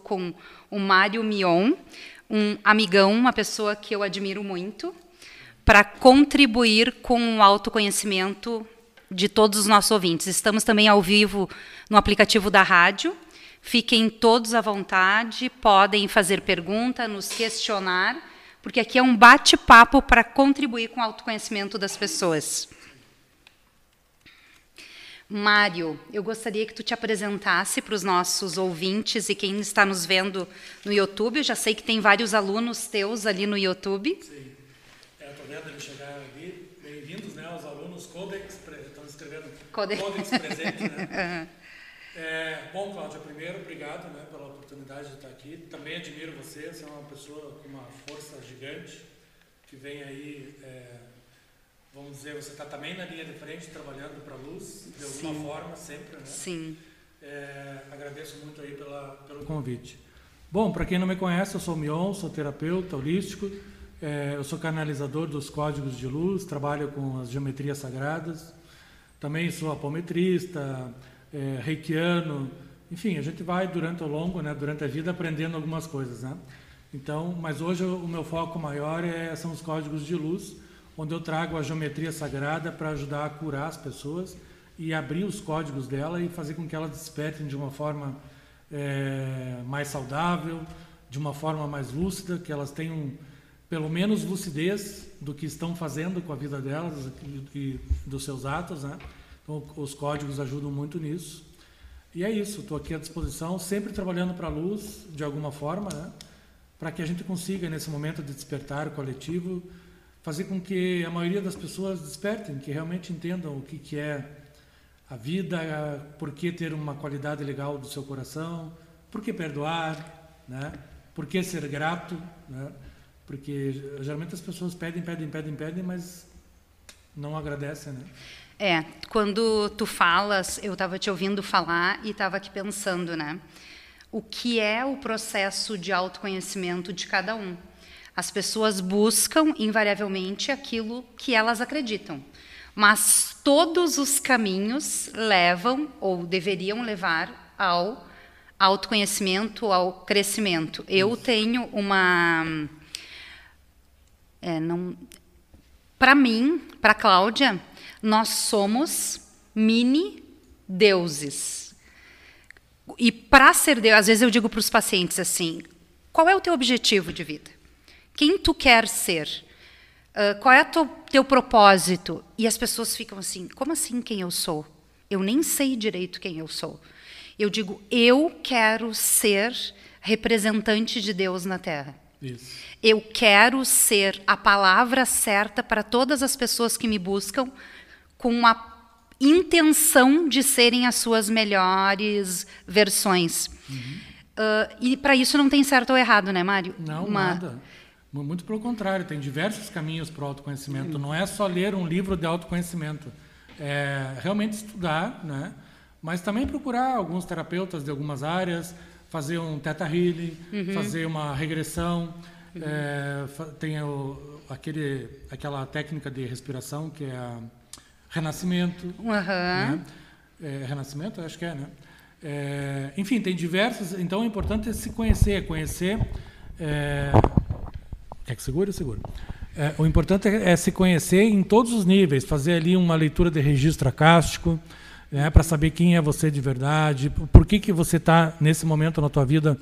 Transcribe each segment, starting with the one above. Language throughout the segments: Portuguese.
com o Mário Mion, um amigão, uma pessoa que eu admiro muito, para contribuir com o autoconhecimento de todos os nossos ouvintes. Estamos também ao vivo no aplicativo da rádio. Fiquem todos à vontade, podem fazer pergunta, nos questionar, porque aqui é um bate-papo para contribuir com o autoconhecimento das pessoas. Mário, eu gostaria que tu te apresentasse para os nossos ouvintes e quem está nos vendo no YouTube. Eu já sei que tem vários alunos teus ali no YouTube. Sim. É, estou vendo ele chegar ali. Bem-vindos, né, aos alunos Codex, estão escrevendo Codex, Codex presente, né? é, bom, Cláudia, primeiro, obrigado né, pela oportunidade de estar aqui. Também admiro você, você é uma pessoa com uma força gigante, que vem aí... É, vamos dizer, você está também na linha de frente, trabalhando para a luz, de alguma Sim. forma, sempre, né? Sim. É, agradeço muito aí pela, pelo convite. Bom, para quem não me conhece, eu sou Mion, sou terapeuta holístico, é, eu sou canalizador dos códigos de luz, trabalho com as geometrias sagradas, também sou apometrista, é, reikiano, enfim, a gente vai durante o longo, né, durante a vida, aprendendo algumas coisas, né? Então, mas hoje o meu foco maior é, são os códigos de luz, onde eu trago a geometria sagrada para ajudar a curar as pessoas e abrir os códigos dela e fazer com que elas despertem de uma forma é, mais saudável, de uma forma mais lúcida, que elas tenham pelo menos lucidez do que estão fazendo com a vida delas e, dos seus atos, né? Então, os códigos ajudam muito nisso. E é isso, estou aqui à disposição, sempre trabalhando para a luz, de alguma forma, né? para que a gente consiga, nesse momento de despertar coletivo, fazer com que a maioria das pessoas despertem, que realmente entendam o que, que é a vida, por que ter uma qualidade legal do seu coração, por que perdoar, né? por que ser grato, né? porque geralmente as pessoas pedem, pedem, pedem, pedem, mas não agradecem. Né? É, quando tu falas, eu estava te ouvindo falar e estava aqui pensando, né? O que é o processo de autoconhecimento de cada um? As pessoas buscam, invariavelmente, aquilo que elas acreditam. Mas todos os caminhos levam, ou deveriam levar, ao autoconhecimento, ao crescimento. Eu tenho uma. É, não, para mim, para Cláudia, nós somos mini deuses. E para ser Deus, às vezes eu digo para os pacientes assim: qual é o teu objetivo de vida? Quem tu quer ser? Uh, qual é o teu propósito? E as pessoas ficam assim: como assim quem eu sou? Eu nem sei direito quem eu sou. Eu digo: eu quero ser representante de Deus na Terra. Isso. Eu quero ser a palavra certa para todas as pessoas que me buscam, com a intenção de serem as suas melhores versões. Uhum. Uh, e para isso não tem certo ou errado, né, Mário? Não, Uma... nada. Muito pelo contrário, tem diversos caminhos para o autoconhecimento. Não é só ler um livro de autoconhecimento. É realmente estudar, né? mas também procurar alguns terapeutas de algumas áreas, fazer um teta healing, uhum. fazer uma regressão. Uhum. É, tem o, aquele, aquela técnica de respiração que é a renascimento. Uhum. Né? É, renascimento, acho que é, né? É, enfim, tem diversos. Então, é importante se conhecer, conhecer. É, Quer que segure? Segura. É, o importante é, é, se conhecer em todos os níveis, fazer ali uma leitura de registro acástico, né, para saber quem é você de verdade, por que, que você está nesse momento na tua vida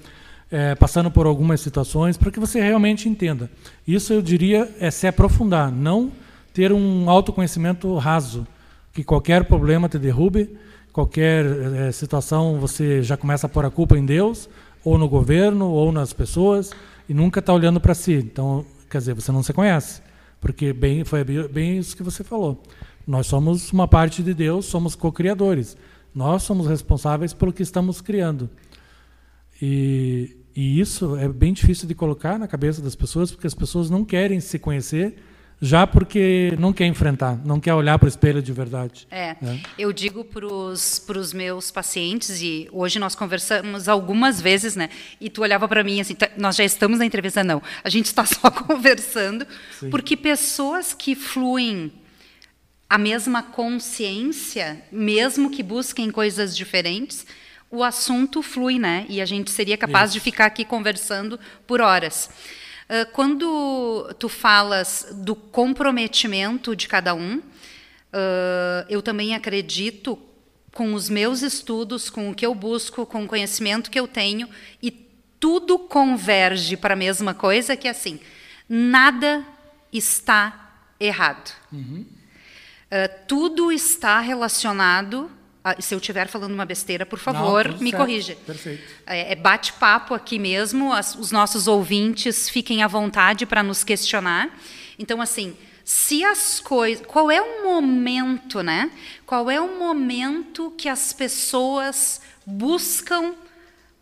é, passando por algumas situações, para que você realmente entenda. Isso eu diria é se aprofundar, não ter um autoconhecimento raso, que qualquer problema te derrube, qualquer é, situação você já começa a pôr a culpa em Deus, ou no governo, ou nas pessoas e nunca está olhando para si. Então, quer dizer, você não se conhece, porque bem foi bem isso que você falou. Nós somos uma parte de Deus, somos co-criadores. Nós somos responsáveis pelo que estamos criando. E, e isso é bem difícil de colocar na cabeça das pessoas, porque as pessoas não querem se conhecer já porque não quer enfrentar, não quer olhar para o espelho de verdade. É, né? eu digo para os meus pacientes, e hoje nós conversamos algumas vezes, né? E tu olhava para mim assim, tá, nós já estamos na entrevista, não, a gente está só conversando, Sim. porque pessoas que fluem a mesma consciência, mesmo que busquem coisas diferentes, o assunto flui, né? E a gente seria capaz Isso. de ficar aqui conversando por horas. Uh, quando tu falas do comprometimento de cada um, uh, eu também acredito com os meus estudos, com o que eu busco, com o conhecimento que eu tenho, e tudo converge para a mesma coisa, que é assim, nada está errado. Uhum. Uh, tudo está relacionado ah, se eu estiver falando uma besteira, por favor, Não, me certo. corrija. Perfeito. É, é bate-papo aqui mesmo, as, os nossos ouvintes fiquem à vontade para nos questionar. Então, assim, se as coisas. Qual é o momento, né? Qual é o momento que as pessoas buscam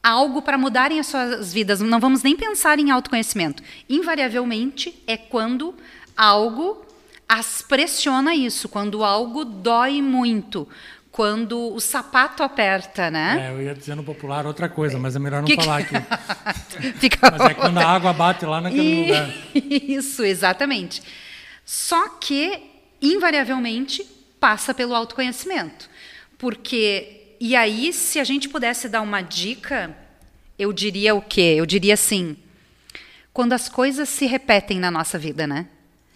algo para mudarem as suas vidas? Não vamos nem pensar em autoconhecimento. Invariavelmente é quando algo as pressiona isso, quando algo dói muito, quando o sapato aperta, né? É, eu ia dizer no popular outra coisa, mas é melhor não que falar aqui. Fica mas é quando a água bate lá naquele e... lugar. Isso, exatamente. Só que, invariavelmente, passa pelo autoconhecimento. Porque, e aí, se a gente pudesse dar uma dica, eu diria o quê? Eu diria assim, quando as coisas se repetem na nossa vida, né?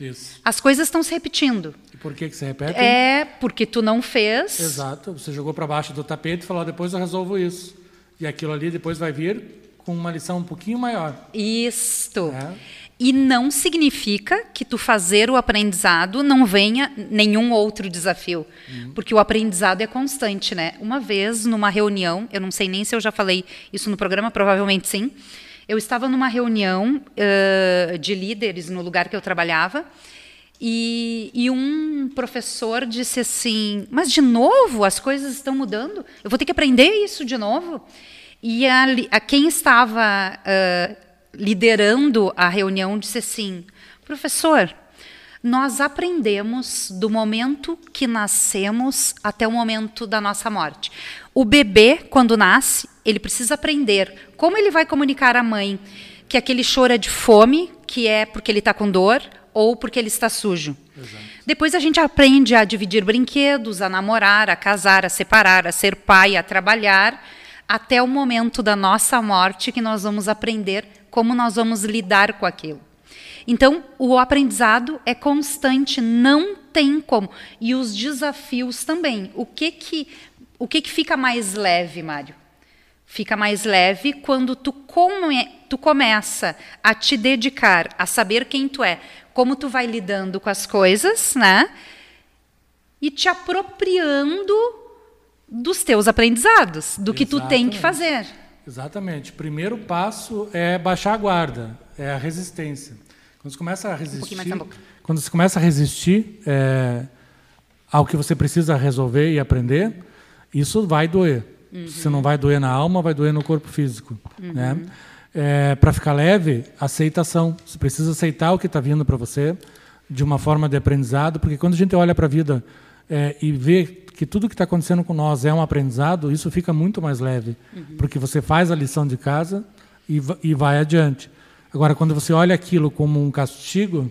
Isso. As coisas estão se repetindo. E por que, que se repete? É porque tu não fez. Exato. Você jogou para baixo do tapete e falou: depois eu resolvo isso. E aquilo ali depois vai vir com uma lição um pouquinho maior. Isto. É. E não significa que tu fazer o aprendizado não venha nenhum outro desafio, uhum. porque o aprendizado é constante, né? Uma vez numa reunião, eu não sei nem se eu já falei isso no programa, provavelmente sim. Eu estava numa reunião uh, de líderes no lugar que eu trabalhava e, e, um professor disse assim: Mas de novo as coisas estão mudando? Eu vou ter que aprender isso de novo? E a, a quem estava uh, liderando a reunião disse assim: Professor, nós aprendemos do momento que nascemos até o momento da nossa morte. O bebê, quando nasce, ele precisa aprender como ele vai comunicar à mãe que aquele choro é de fome, que é porque ele está com dor, ou porque ele está sujo. Exato. Depois a gente aprende a dividir brinquedos, a namorar, a casar, a separar, a ser pai, a trabalhar, até o momento da nossa morte que nós vamos aprender como nós vamos lidar com aquilo. Então, o aprendizado é constante, não tem como. E os desafios também. O que que, o que, que fica mais leve, Mário? Fica mais leve quando tu, come, tu começa a te dedicar a saber quem tu é, como tu vai lidando com as coisas, né? E te apropriando dos teus aprendizados, do que Exatamente. tu tem que fazer. Exatamente. Primeiro passo é baixar a guarda, é a resistência. Quando você começa a resistir, um quando você começa a resistir é, ao que você precisa resolver e aprender, isso vai doer. Uhum. Se não vai doer na alma, vai doer no corpo físico, uhum. né? É, para ficar leve, aceitação. Você precisa aceitar o que está vindo para você de uma forma de aprendizado, porque quando a gente olha para a vida é, e vê que tudo que está acontecendo com nós é um aprendizado, isso fica muito mais leve, uhum. porque você faz a lição de casa e, e vai adiante. Agora, quando você olha aquilo como um castigo,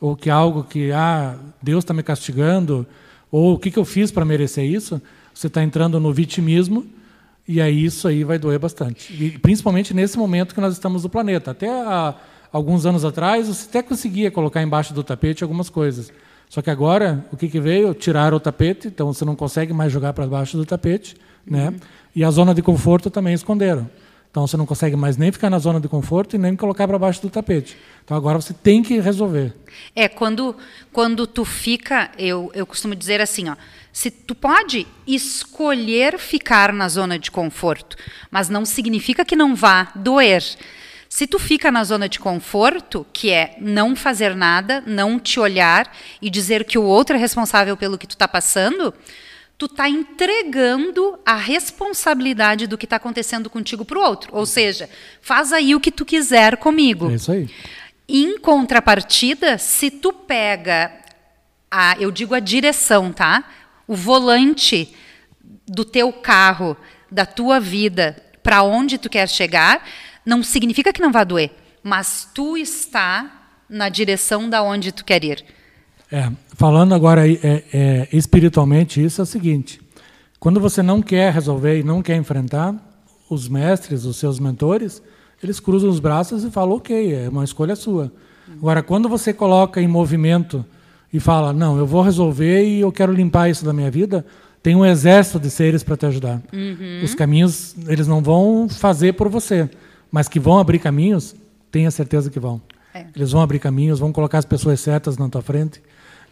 ou que algo que, ah, Deus está me castigando, ou o que, que eu fiz para merecer isso, você está entrando no vitimismo e aí isso aí vai doer bastante. E principalmente nesse momento que nós estamos no planeta. Até há alguns anos atrás, você até conseguia colocar embaixo do tapete algumas coisas. Só que agora, o que, que veio? Tiraram o tapete, então você não consegue mais jogar para baixo do tapete. Né? Uhum. E a zona de conforto também esconderam. Então você não consegue mais nem ficar na zona de conforto e nem colocar para baixo do tapete. Então agora você tem que resolver. É, quando, quando tu fica, eu, eu costumo dizer assim, ó, se tu pode escolher ficar na zona de conforto, mas não significa que não vá doer. Se tu fica na zona de conforto, que é não fazer nada, não te olhar e dizer que o outro é responsável pelo que tu está passando, tu está entregando a responsabilidade do que está acontecendo contigo para o outro. Ou seja, faz aí o que tu quiser comigo. É isso aí. Em contrapartida, se tu pega a, eu digo a direção, tá? O volante do teu carro, da tua vida, para onde tu quer chegar, não significa que não vai doer, mas tu está na direção da onde tu quer ir. É, falando agora é, é, espiritualmente, isso é o seguinte: quando você não quer resolver e não quer enfrentar, os mestres, os seus mentores, eles cruzam os braços e falam, ok, é uma escolha sua. Agora, quando você coloca em movimento e fala, não, eu vou resolver e eu quero limpar isso da minha vida, tem um exército de seres para te ajudar. Uhum. Os caminhos, eles não vão fazer por você, mas que vão abrir caminhos, tenha certeza que vão. É. Eles vão abrir caminhos, vão colocar as pessoas certas na tua frente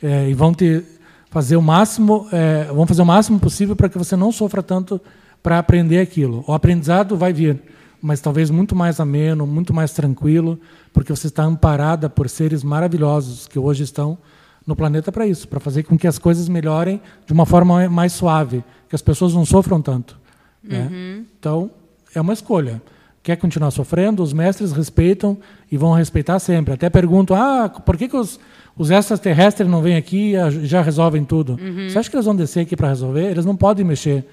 é, e vão te fazer o máximo, é, vão fazer o máximo possível para que você não sofra tanto para aprender aquilo. O aprendizado vai vir, mas talvez muito mais ameno, muito mais tranquilo, porque você está amparada por seres maravilhosos que hoje estão no planeta para isso, para fazer com que as coisas melhorem de uma forma mais suave, que as pessoas não sofram tanto. Né? Uhum. Então, é uma escolha. Quer continuar sofrendo? Os mestres respeitam e vão respeitar sempre. Até perguntam: ah, por que, que os, os extraterrestres não vêm aqui e já resolvem tudo? Uhum. Você acha que eles vão descer aqui para resolver? Eles não podem mexer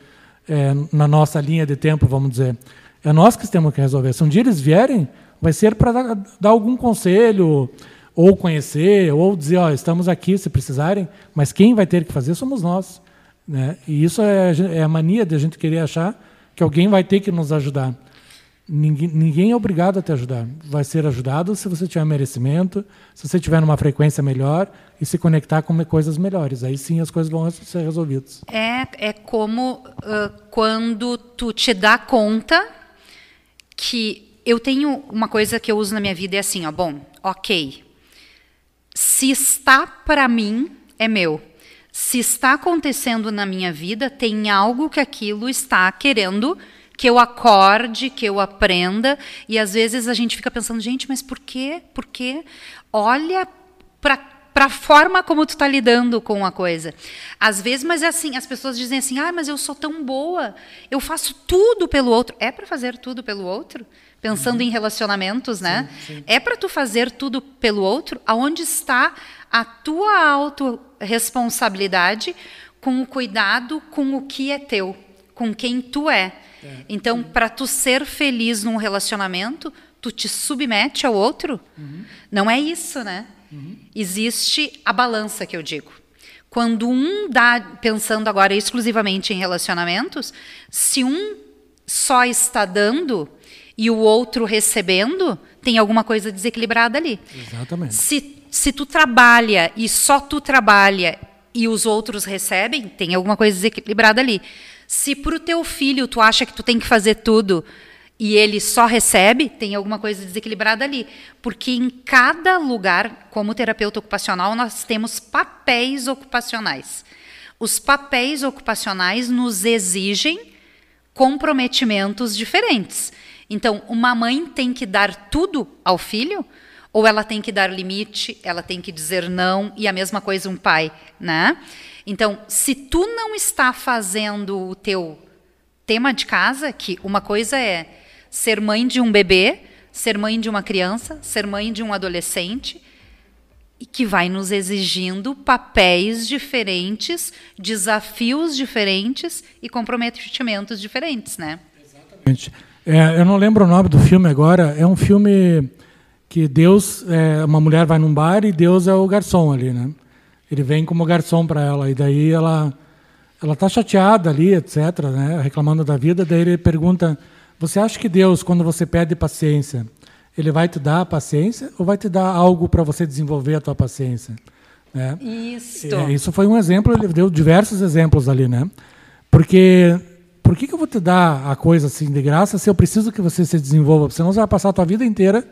é, na nossa linha de tempo, vamos dizer. É nós que temos que resolver. Se um dia eles vierem, vai ser para dar, algum conselho, ou conhecer, ou dizer, ó, estamos aqui se precisarem, mas quem vai ter que fazer somos nós. Né? E isso é, é a mania de a gente querer achar que alguém vai ter que nos ajudar. Ninguém, ninguém, é obrigado a te ajudar. Vai ser ajudado se você tiver merecimento, se você tiver numa frequência melhor e se conectar com coisas melhores. Aí sim as coisas vão ser resolvidas. É, é como uh, quando tu te dá conta que eu tenho uma coisa que eu uso na minha vida é assim, ó, bom, ok. Se está para mim, é meu. Se está acontecendo na minha vida, tem algo que aquilo está querendo que eu acorde, que eu aprenda. E às vezes a gente fica pensando, gente, mas por quê? Por quê? Olha para para a forma como tu está lidando com a coisa. Às vezes, mas é assim, as pessoas dizem assim: "Ah, mas eu sou tão boa, eu faço tudo pelo outro". É para fazer tudo pelo outro? Pensando uhum. em relacionamentos, né? Sim, sim. É para tu fazer tudo pelo outro? Aonde está a tua autorresponsabilidade com o cuidado com o que é teu, com quem tu é? É. Então, para tu ser feliz num relacionamento, tu te submete ao outro? Uhum. Não é isso, né? Uhum. Existe a balança que eu digo. Quando um dá, pensando agora exclusivamente em relacionamentos, se um só está dando e o outro recebendo, tem alguma coisa desequilibrada ali. Exatamente. Se, se tu trabalha e só tu trabalha e os outros recebem, tem alguma coisa desequilibrada ali. Se para o teu filho tu acha que tu tem que fazer tudo e ele só recebe, tem alguma coisa desequilibrada ali. Porque em cada lugar, como terapeuta ocupacional, nós temos papéis ocupacionais. Os papéis ocupacionais nos exigem comprometimentos diferentes. Então, uma mãe tem que dar tudo ao filho, ou ela tem que dar limite, ela tem que dizer não, e a mesma coisa um pai, né? Então, se tu não está fazendo o teu tema de casa, que uma coisa é ser mãe de um bebê, ser mãe de uma criança, ser mãe de um adolescente, e que vai nos exigindo papéis diferentes, desafios diferentes e comprometimentos diferentes, né? Exatamente. É, eu não lembro o nome do filme agora. É um filme que Deus, é, uma mulher vai num bar e Deus é o garçom ali, né? Ele vem como garçom para ela e daí ela ela tá chateada ali, etc, né, reclamando da vida, daí ele pergunta: "Você acha que Deus, quando você pede paciência, ele vai te dar paciência ou vai te dar algo para você desenvolver a tua paciência?" Né? Isso. É, isso foi um exemplo, ele deu diversos exemplos ali, né? Porque por que, que eu vou te dar a coisa assim de graça se eu preciso que você se desenvolva? Senão você vai passar a tua vida inteira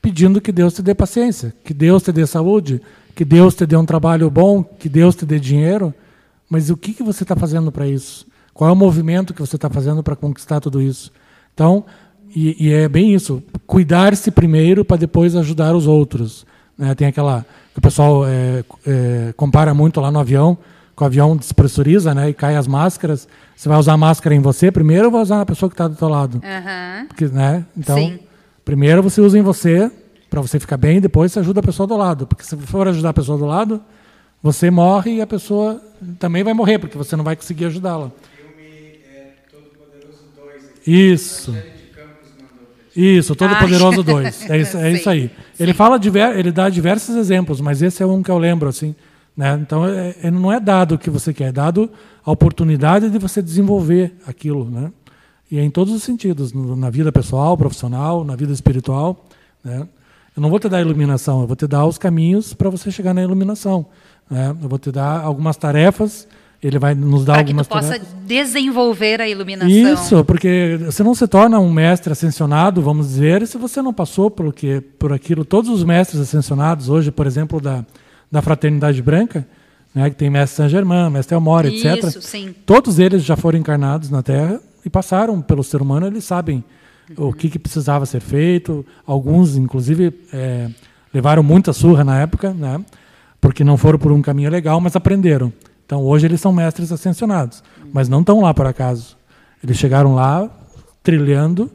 pedindo que Deus te dê paciência, que Deus te dê saúde, que Deus te dê um trabalho bom, que Deus te dê dinheiro, mas o que, que você está fazendo para isso? Qual é o movimento que você está fazendo para conquistar tudo isso? Então, e, e é bem isso, cuidar-se primeiro para depois ajudar os outros. Né? Tem aquela que o pessoal é, é, compara muito lá no avião, que o avião despressuriza né, e cai as máscaras. Você vai usar a máscara em você primeiro ou vai usar na pessoa que está do seu lado? Uhum. Porque, né? Então, Sim. primeiro você usa em você para você ficar bem, depois você ajuda a pessoa do lado. Porque se for ajudar a pessoa do lado, você morre e a pessoa também vai morrer, porque você não vai conseguir ajudá-la. Isso. Isso, Todo Poderoso 2. É isso, é isso aí. Ele fala diver, ele dá diversos exemplos, mas esse é um que eu lembro assim, né? Então é, é, não é dado o que você quer, é dado a oportunidade de você desenvolver aquilo, né? E é em todos os sentidos, na vida pessoal, profissional, na vida espiritual. Né? Eu não vou te dar iluminação, eu vou te dar os caminhos para você chegar na iluminação. Né? Eu vou te dar algumas tarefas, ele vai nos dar para algumas que tu tarefas. possa desenvolver a iluminação. Isso, porque você não se torna um mestre ascensionado, vamos dizer, se você não passou pelo que, por aquilo. Todos os mestres ascensionados hoje, por exemplo, da, da Fraternidade Branca, né, que tem mestre Saint Germain, mestre Elmore, etc. Isso, sim. Todos eles já foram encarnados na Terra e passaram pelo ser humano, eles sabem o que, que precisava ser feito. Alguns, inclusive, é, levaram muita surra na época, né? porque não foram por um caminho legal, mas aprenderam. Então, hoje eles são mestres ascensionados, mas não estão lá por acaso. Eles chegaram lá trilhando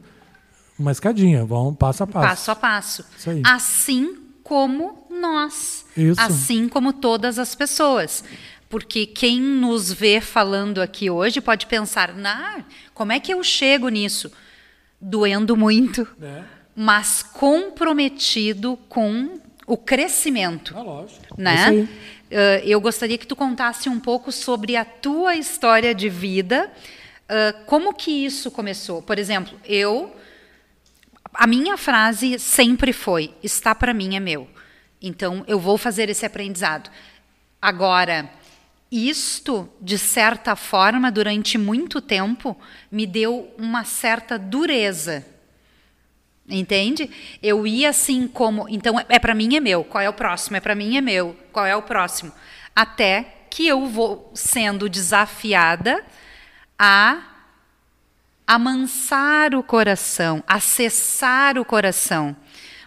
uma escadinha, vão passo a passo. Passo a passo. Assim como nós. Isso. Assim como todas as pessoas. Porque quem nos vê falando aqui hoje pode pensar, nah, como é que eu chego nisso? Doendo muito, É. mas comprometido com o crescimento Ah, lógico. É isso né? aí. Eh, eu gostaria que tu contasse um pouco sobre a tua história de vida, eh, como que isso começou. Por exemplo, eu, a minha frase sempre foi: está para mim é meu. Então eu vou fazer esse aprendizado. Agora, isto de certa forma durante muito tempo me deu uma certa dureza. Entende? Eu ia assim como, então é para mim é meu, qual é o próximo? É para mim é meu, qual é o próximo? Até que eu vou sendo desafiada a amansar o coração, acessar o coração.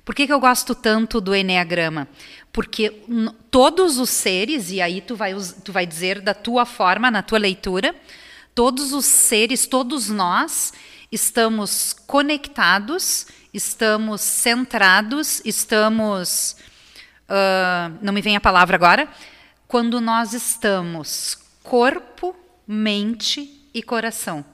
Por que, que eu gosto tanto do Enneagrama? Porque todos os seres, e aí tu vai, tu vai dizer da tua forma, na tua leitura, todos os seres, todos nós, estamos conectados, estamos centrados, estamos. ah, não me vem a palavra agora. Quando nós estamos corpo, mente e coração.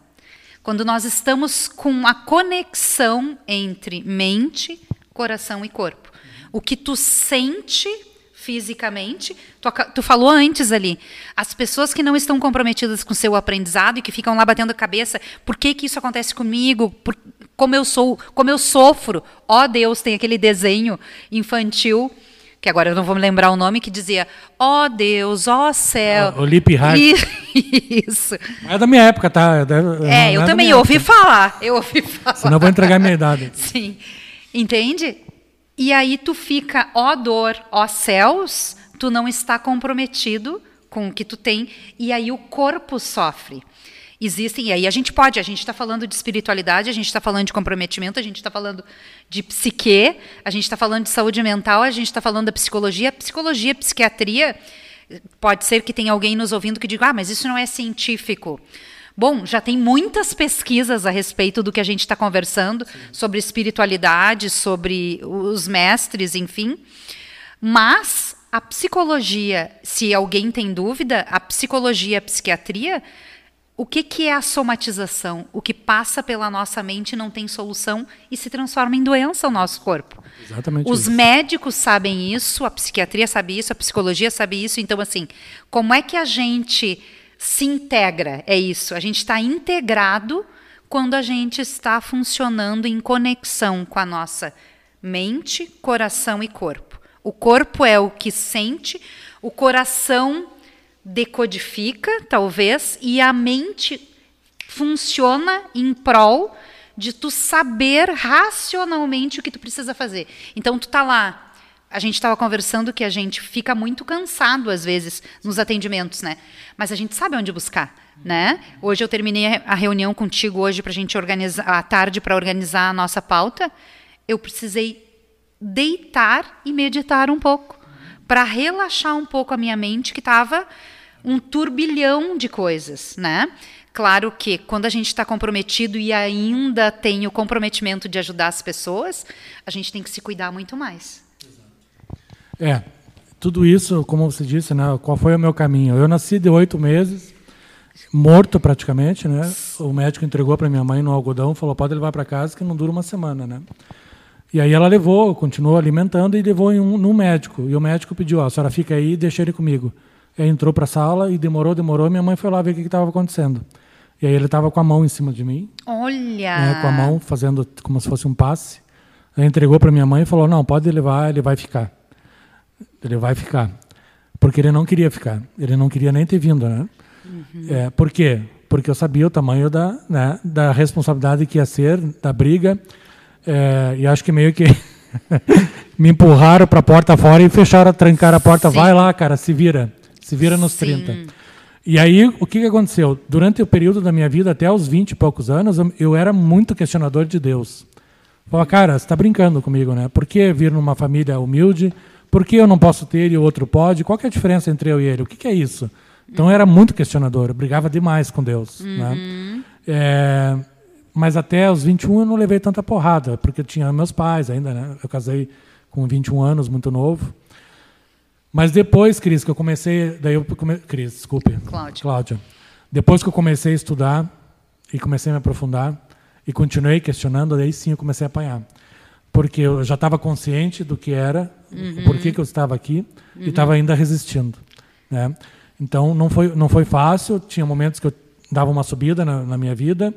Quando nós estamos com a conexão entre mente, coração e corpo. O que tu sente fisicamente, tu, tu falou antes ali, as pessoas que não estão comprometidas com seu aprendizado e que ficam lá batendo a cabeça, por que que isso acontece comigo? Por- como eu sou, como eu sofro? Ó Deus, tem aquele desenho infantil que agora eu não vou me lembrar o nome, que dizia: Ó Deus, ó céu. Ah, o Lip Heart. Isso. É da minha época, tá? Deve- não É, eu da também ouvi época. falar. Eu ouvi falar. Senão eu vou entregar minha idade. Sim. Entende? E aí tu fica, ó dor, ó céus, tu não está comprometido com o que tu tem, e aí o corpo sofre. Existem, e aí a gente pode, a gente está falando de espiritualidade, a gente está falando de comprometimento, a gente está falando de psique, a gente está falando de saúde mental, a gente está falando da psicologia. Psicologia, psiquiatria, pode ser que tenha alguém nos ouvindo que diga, ah, mas isso não é científico. Bom, já tem muitas pesquisas a respeito do que a gente está conversando, sobre espiritualidade, sobre os mestres, enfim. Mas a psicologia, se alguém tem dúvida, a psicologia e a psiquiatria, o que, que é a somatização? O que passa pela nossa mente não tem solução e se transforma em doença o nosso corpo. Exatamente Os isso. médicos sabem isso, a psiquiatria sabe isso, a psicologia sabe isso. Então, assim, como é que a gente se integra? É isso. A gente está integrado quando a gente está funcionando em conexão com a nossa mente, coração e corpo. O corpo é o que sente, o coração decodifica, talvez, e a mente funciona em prol de tu saber racionalmente o que tu precisa fazer. Então tu tá lá, a gente estava conversando que a gente fica muito cansado às vezes nos atendimentos, né? Mas a gente sabe onde buscar, né? Hoje eu terminei a reunião contigo hoje para a gente organizar à tarde para organizar a nossa pauta. Eu precisei deitar e meditar um pouco para relaxar um pouco a minha mente que estava um turbilhão de coisas, né? Claro que quando a gente está comprometido e ainda tem o comprometimento de ajudar as pessoas, a gente tem que se cuidar muito mais. É, tudo isso, como você disse, né? Qual foi o meu caminho? Eu nasci de oito meses, morto praticamente, né? O médico entregou para minha mãe no algodão, falou pode levar para casa que não dura uma semana, né? E aí ela levou, continuou alimentando e levou em um, num médico. E o médico pediu, ó, a senhora fica aí, deixa ele comigo. Aí entrou para a sala e demorou, demorou. Minha mãe foi lá ver o que estava acontecendo. E aí ele estava com a mão em cima de mim. Olha! Né, com a mão fazendo como se fosse um passe. Aí entregou para minha mãe e falou: Não, pode levar, ele vai ficar. Ele vai ficar. Porque ele não queria ficar. Ele não queria nem ter vindo, né? Uhum. É, por quê? Porque eu sabia o tamanho da, né, da responsabilidade que ia ser, da briga. É, e acho que meio que me empurraram para a porta fora e fecharam, trancaram a porta. Sim. Vai lá, cara, se vira. Se vira nos Sim. 30. E aí, o que, aconteceu? Durante o período da minha vida, até os 20 e poucos anos, eu, era muito questionador de Deus. Falava, cara, você está brincando comigo, né? Por que vir numa família humilde? Por que eu não posso ter e o outro pode? Qual é a diferença entre eu e ele? O que, que é isso? Então, eu era muito questionador, eu brigava demais com Deus. Né? Uhum. Né? É, mas até os 21 eu não levei tanta porrada, porque eu tinha meus pais ainda, né? Eu casei com 21 anos, muito novo. Mas depois, Cris, que eu comecei, daí eu come... Cris, desculpe. Cláudia. Cláudia. Depois que eu comecei a estudar e comecei a me aprofundar e continuei questionando, daí sim eu comecei a apanhar. Porque eu já estava consciente do que era, uhum. por que, eu estava aqui uhum. e estava ainda resistindo, né? Então não foi não foi fácil, tinha momentos que eu dava uma subida na, na minha vida,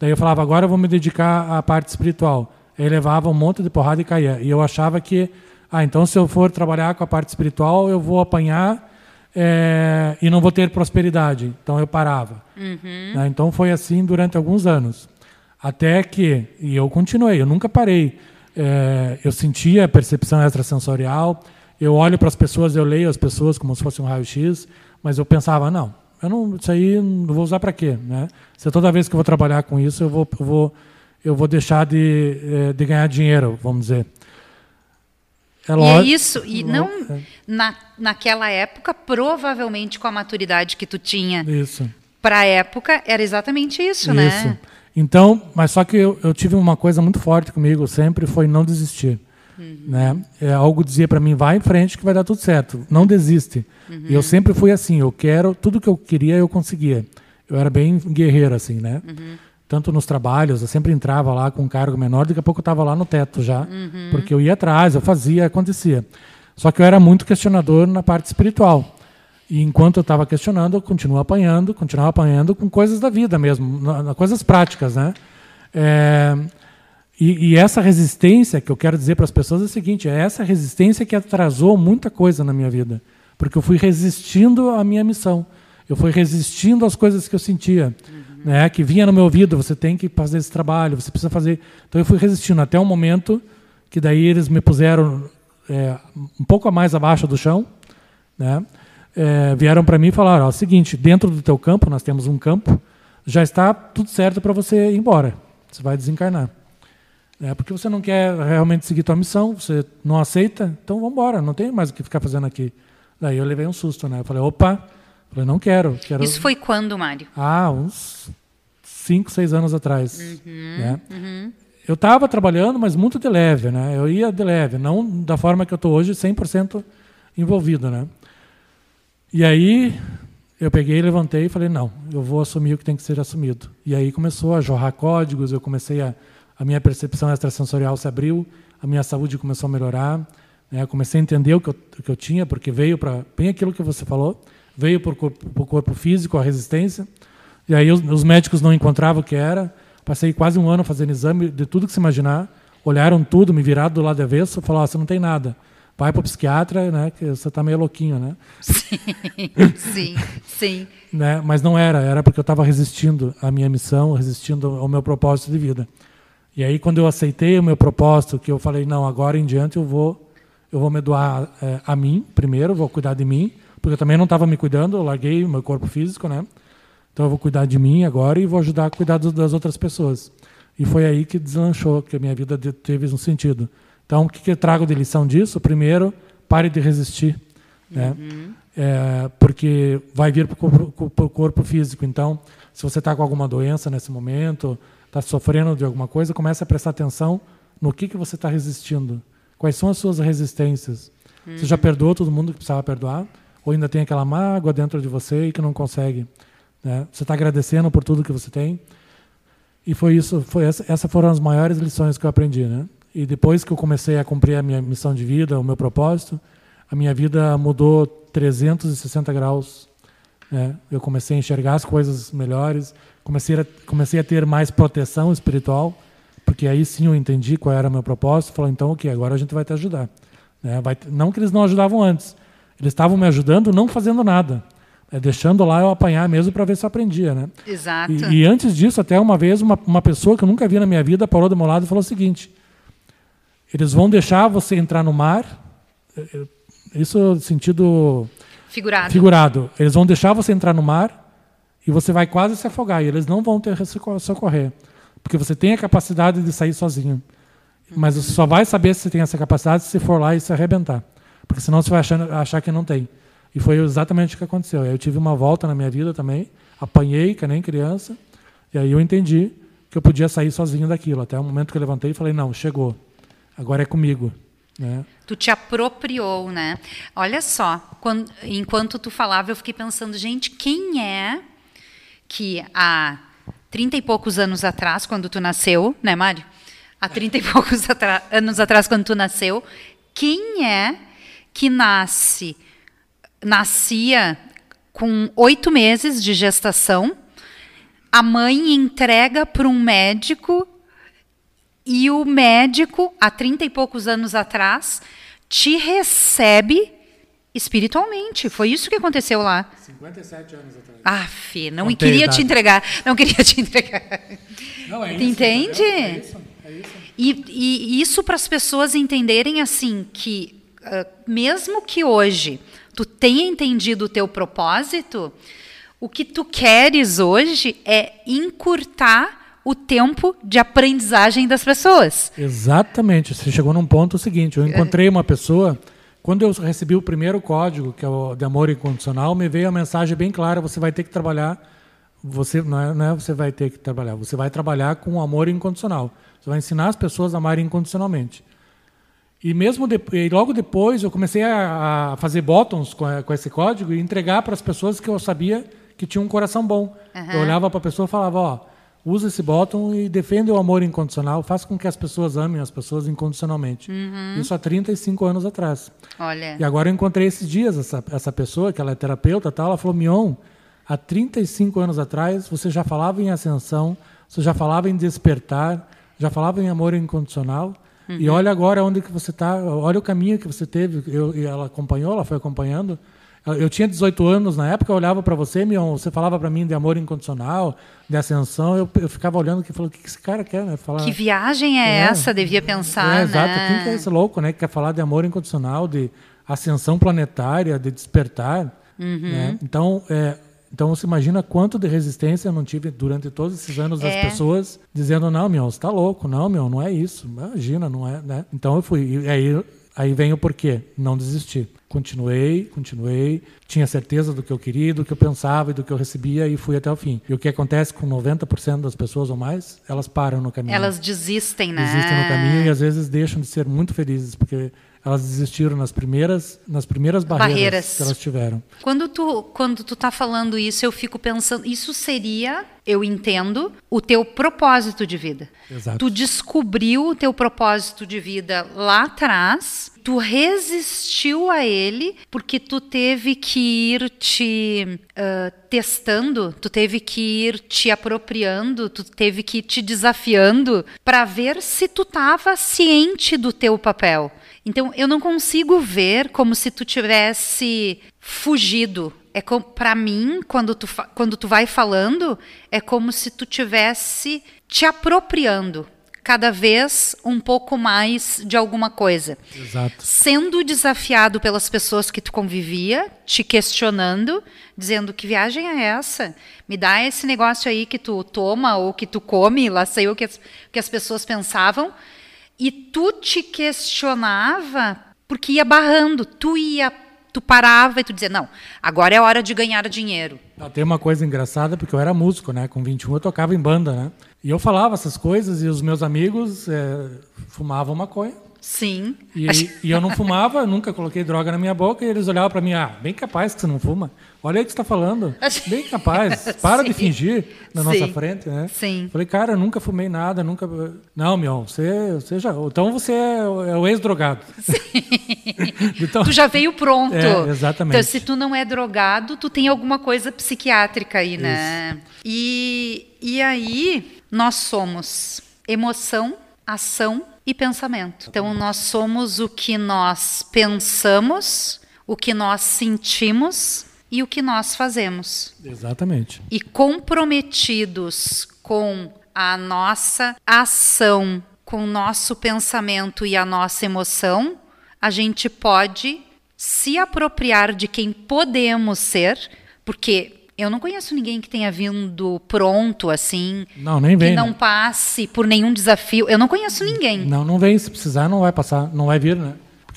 Daí eu falava, agora eu vou me dedicar à parte espiritual. Aí levava um monte de porrada e caía. E eu achava que, ah, então se eu for trabalhar com a parte espiritual, eu vou apanhar é, e não vou ter prosperidade. Então eu parava. Uhum. Né? Então foi assim durante alguns anos. Até que, e eu continuei, eu nunca parei. É, eu sentia a percepção extrasensorial, eu olho para as pessoas, eu leio as pessoas como se fosse um raio-x, mas eu pensava, não, eu não, isso aí não vou usar para quê, né? Se toda vez que eu vou trabalhar com isso, eu vou, eu vou, eu vou deixar de, eh, de ganhar dinheiro, vamos dizer. É e é isso, e não é. na, naquela época, provavelmente com a maturidade que tu tinha. Isso. Para a época era exatamente isso, isso, né? Então, mas só que eu, eu tive uma coisa muito forte comigo sempre foi não desistir. Uhum. Né? É, algo dizia para mim, vai em frente que vai dar tudo certo, não desiste. Uhum. E eu sempre fui assim, eu quero, tudo que eu queria eu conseguia. Eu era bem guerreiro assim, né? Uhum. Tanto nos trabalhos, eu sempre entrava lá com um cargo menor, daqui a pouco eu estava lá no teto já, uhum. porque eu ia atrás, eu fazia, acontecia. Só que eu era muito questionador na parte espiritual. E enquanto eu estava questionando, eu continuava apanhando, continuava apanhando com coisas da vida mesmo, na, na coisas práticas, né? É, e, e, essa resistência que eu quero dizer para as pessoas é o seguinte: é essa resistência que atrasou muita coisa na minha vida. Porque eu fui resistindo à minha missão. Eu fui resistindo às coisas que eu sentia. Uhum. Né, que vinha no meu ouvido: você tem que fazer esse trabalho, você precisa fazer. Então eu fui resistindo até o momento que daí eles me puseram é, um pouco a mais abaixo do chão. Né, é, vieram para mim e falaram: seguinte, dentro do teu campo, nós temos um campo, já está tudo certo para você ir embora. Você vai desencarnar. É porque você não quer realmente seguir tua missão, você não aceita, então vamos embora, não tem mais o que ficar fazendo aqui. Daí eu levei um susto, né? Eu falei, opa, falei, não quero, quero. Isso foi quando, Mário? Ah, uns cinco, seis anos atrás. Uhum, né? uhum. Eu estava trabalhando, mas muito de leve, né? Eu ia de leve, não da forma que eu estou hoje, 100% envolvido, né? E aí eu peguei, levantei e falei, não, eu vou assumir o que tem que ser assumido. E aí começou a jorrar códigos, eu comecei a a minha percepção extrasensorial se abriu, a minha saúde começou a melhorar, né? comecei a entender o que eu, o que eu tinha, porque veio para bem aquilo que você falou, veio para o corpo, corpo, físico, a resistência, e aí os, os, médicos não encontravam o que era, passei quase um ano fazendo exame de tudo que se imaginar, olharam tudo, me viraram do lado avesso, falaram, você não tem nada, vai para o psiquiatra, né, que você está meio louquinho, né? Sim, sim, sim. né? Mas não era, era porque eu estava resistindo à minha missão, resistindo ao meu propósito de vida. E aí, quando eu aceitei o meu propósito, que eu falei, não, agora em diante eu vou, eu vou me doar é, a mim primeiro, vou cuidar de mim, porque eu também não estava me cuidando, eu larguei meu corpo físico, né? Então eu vou cuidar de mim agora e vou ajudar a cuidar das outras pessoas. E foi aí que deslanchou, que a minha vida teve um sentido. Então, o que, que eu trago de lição disso? Primeiro, pare de resistir. Né? Uhum. É, porque vai vir para o corpo, corpo, físico. Então, se você está com alguma doença nesse momento, está sofrendo de alguma coisa, comece a prestar atenção no que, que você está resistindo. Quais são as suas resistências? Uhum. Você já uhum. perdoou todo mundo que precisava perdoar? Ou ainda tem aquela mágoa dentro de você e que não consegue? Né? Você está agradecendo por tudo que você tem? E foi isso, foi essa, essas foram as maiores lições que eu aprendi, né? E depois que eu comecei a cumprir a minha missão de vida, o meu propósito, a minha vida mudou 360 graus Né? Eu comecei a enxergar as coisas melhores, comecei a, comecei a ter mais proteção espiritual, porque aí sim eu entendi qual era o meu propósito. Falou, então, ok, agora a gente vai te ajudar. Né? Vai, não que eles não ajudavam antes, eles estavam me ajudando não fazendo nada. É, deixando lá eu apanhar mesmo para ver se eu aprendia, né? Exato. E, e, antes disso, até uma vez, uma, uma pessoa que eu nunca vi na minha vida parou do meu lado e falou o seguinte: eles vão deixar você entrar no mar, eh, eh, isso no sentido figurado. figurado. Eles vão deixar você entrar no mar e você vai quase se afogar e eles não vão ter socorrer, porque você tem a capacidade de sair sozinho. Mas você só vai saber se você tem essa capacidade se for lá e se arrebentar, porque senão você vai achar, achar que não tem. E foi exatamente o que aconteceu. Eu tive uma volta na minha vida também, apanhei, que nem criança, e aí eu entendi que eu podia sair sozinho daquilo. Até o momento que eu levantei e falei: não, chegou, agora é comigo. Né? Tu te apropriou, né? Olha só, quando, enquanto tu falava, eu fiquei pensando, gente, quem é que há trinta e poucos anos atrás, quando tu nasceu, né, Mário? Há trinta e poucos anos atrás, quando tu nasceu, quem é que nasce nascia com oito meses de gestação, a mãe entrega para um médico e o médico, há trinta e poucos anos atrás, te recebe espiritualmente. Foi isso que aconteceu lá. 57 anos atrás. Ah, Fê, não Contei queria te entregar. Não queria te entregar. Não, é isso, Entende? É isso, é isso. E, e isso para as pessoas entenderem assim que mesmo que hoje tu tenha entendido o teu propósito, o que tu queres hoje é encurtar o tempo de aprendizagem das pessoas. Exatamente. Você chegou num ponto seguinte. Eu encontrei uma pessoa. Quando eu recebi o primeiro código, que é o de amor incondicional, me veio a mensagem bem clara: você vai ter que trabalhar. Você não é, não é você vai ter que trabalhar. Você vai trabalhar com o amor incondicional. Você vai ensinar as pessoas a amarem incondicionalmente. E mesmo de, e logo depois eu comecei a, a fazer bottoms com, a, com, esse código e entregar para as pessoas que eu sabia que tinham um coração bom. Uhum. Eu olhava para a pessoa e falava, ó, usa esse bottom e defenda o amor incondicional, faça com que as pessoas amem as pessoas incondicionalmente. Uhum. Isso há 35 anos atrás. Olha. E agora eu encontrei esses dias essa, essa pessoa, que ela é terapeuta, tal, ela falou, Mion, há 35 anos atrás você já falava em ascensão, você já falava em despertar, já falava em amor incondicional, Uhum. E olha agora onde que você está, olha o caminho que você teve. Eu, ela acompanhou, ela foi acompanhando. Eu tinha 18 anos na época, eu olhava para você, Mion, você falava para mim de amor incondicional, de ascensão, eu, eu ficava olhando e falando, o que esse cara quer, né? Falar, que viagem é, é essa? Devia pensar, é, Exato, né? quem que é esse louco, né? Que quer falar de amor incondicional, de ascensão planetária, de despertar, uhum. né? Então, é, então você imagina quanto de resistência eu não tive durante todos esses anos das é. pessoas dizendo não, meu, você está louco, não, meu, não é isso, imagina, não é, né? Então eu fui e aí aí vem o porquê, não desisti. Continuei, continuei, tinha certeza do que eu queria, do que eu pensava e do que eu recebia e fui até o fim. E o que acontece com 90% das pessoas ou mais, elas param no caminho. Elas desistem, né? Desistem no caminho e às vezes deixam de ser muito felizes porque elas desistiram nas primeiras, nas primeiras barreiras, barreiras, que elas tiveram. Quando tu, quando tu tá falando isso, eu fico pensando, isso seria, eu entendo, o teu propósito de vida. Exato. Tu descobriu o teu propósito de vida lá atrás, tu resistiu a ele porque tu teve que ir te uh, testando, tu teve que ir te apropriando, tu teve que ir te desafiando para ver se tu estava ciente do teu papel. Então eu não consigo ver como se tu tivesse fugido. É para mim, quando tu, quando tu vai falando, é como se tu tivesse te apropriando cada vez um pouco mais de alguma coisa. Exato. Sendo desafiado pelas pessoas que tu convivia, te questionando, dizendo que viagem é essa? Me dá esse negócio aí que tu toma ou que tu come, lá sei o que as, que as pessoas pensavam e tu te questionava porque ia barrando, tu ia, tu parava e tu dizia, não, agora é hora de ganhar dinheiro. Tem uma coisa engraçada, porque eu era músico, né? Com 21 eu tocava em banda, né? E eu falava essas coisas e os meus amigos é, fumavam maconha Sim. E, e eu não fumava, nunca coloquei droga na minha boca, e eles olhavam para mim, ah, bem capaz que você não fuma. Olha aí o que você está falando. Bem capaz. Para de fingir na nossa Sim. frente, né? Sim. Falei, cara, eu nunca fumei nada, nunca. Não, meu, você, você já. Então você é o é ex-drogado. então, Tu já veio pronto. É, exatamente. Então, se tu não é drogado, tu tem alguma coisa psiquiátrica aí, né? E, e aí, nós somos emoção, ação e pensamento. Então, nós somos o que nós pensamos, o que nós sentimos e o que nós fazemos Exatamente. e comprometidos com a nossa ação, com o nosso pensamento e a nossa emoção, a gente pode se apropriar de quem podemos ser, porque eu não conheço ninguém que tenha vindo pronto assim, Não, nem vem. que não né? passe por nenhum desafio. Eu não conheço ninguém. Não, não vem. Se precisar, não vai passar, não vai vir, né?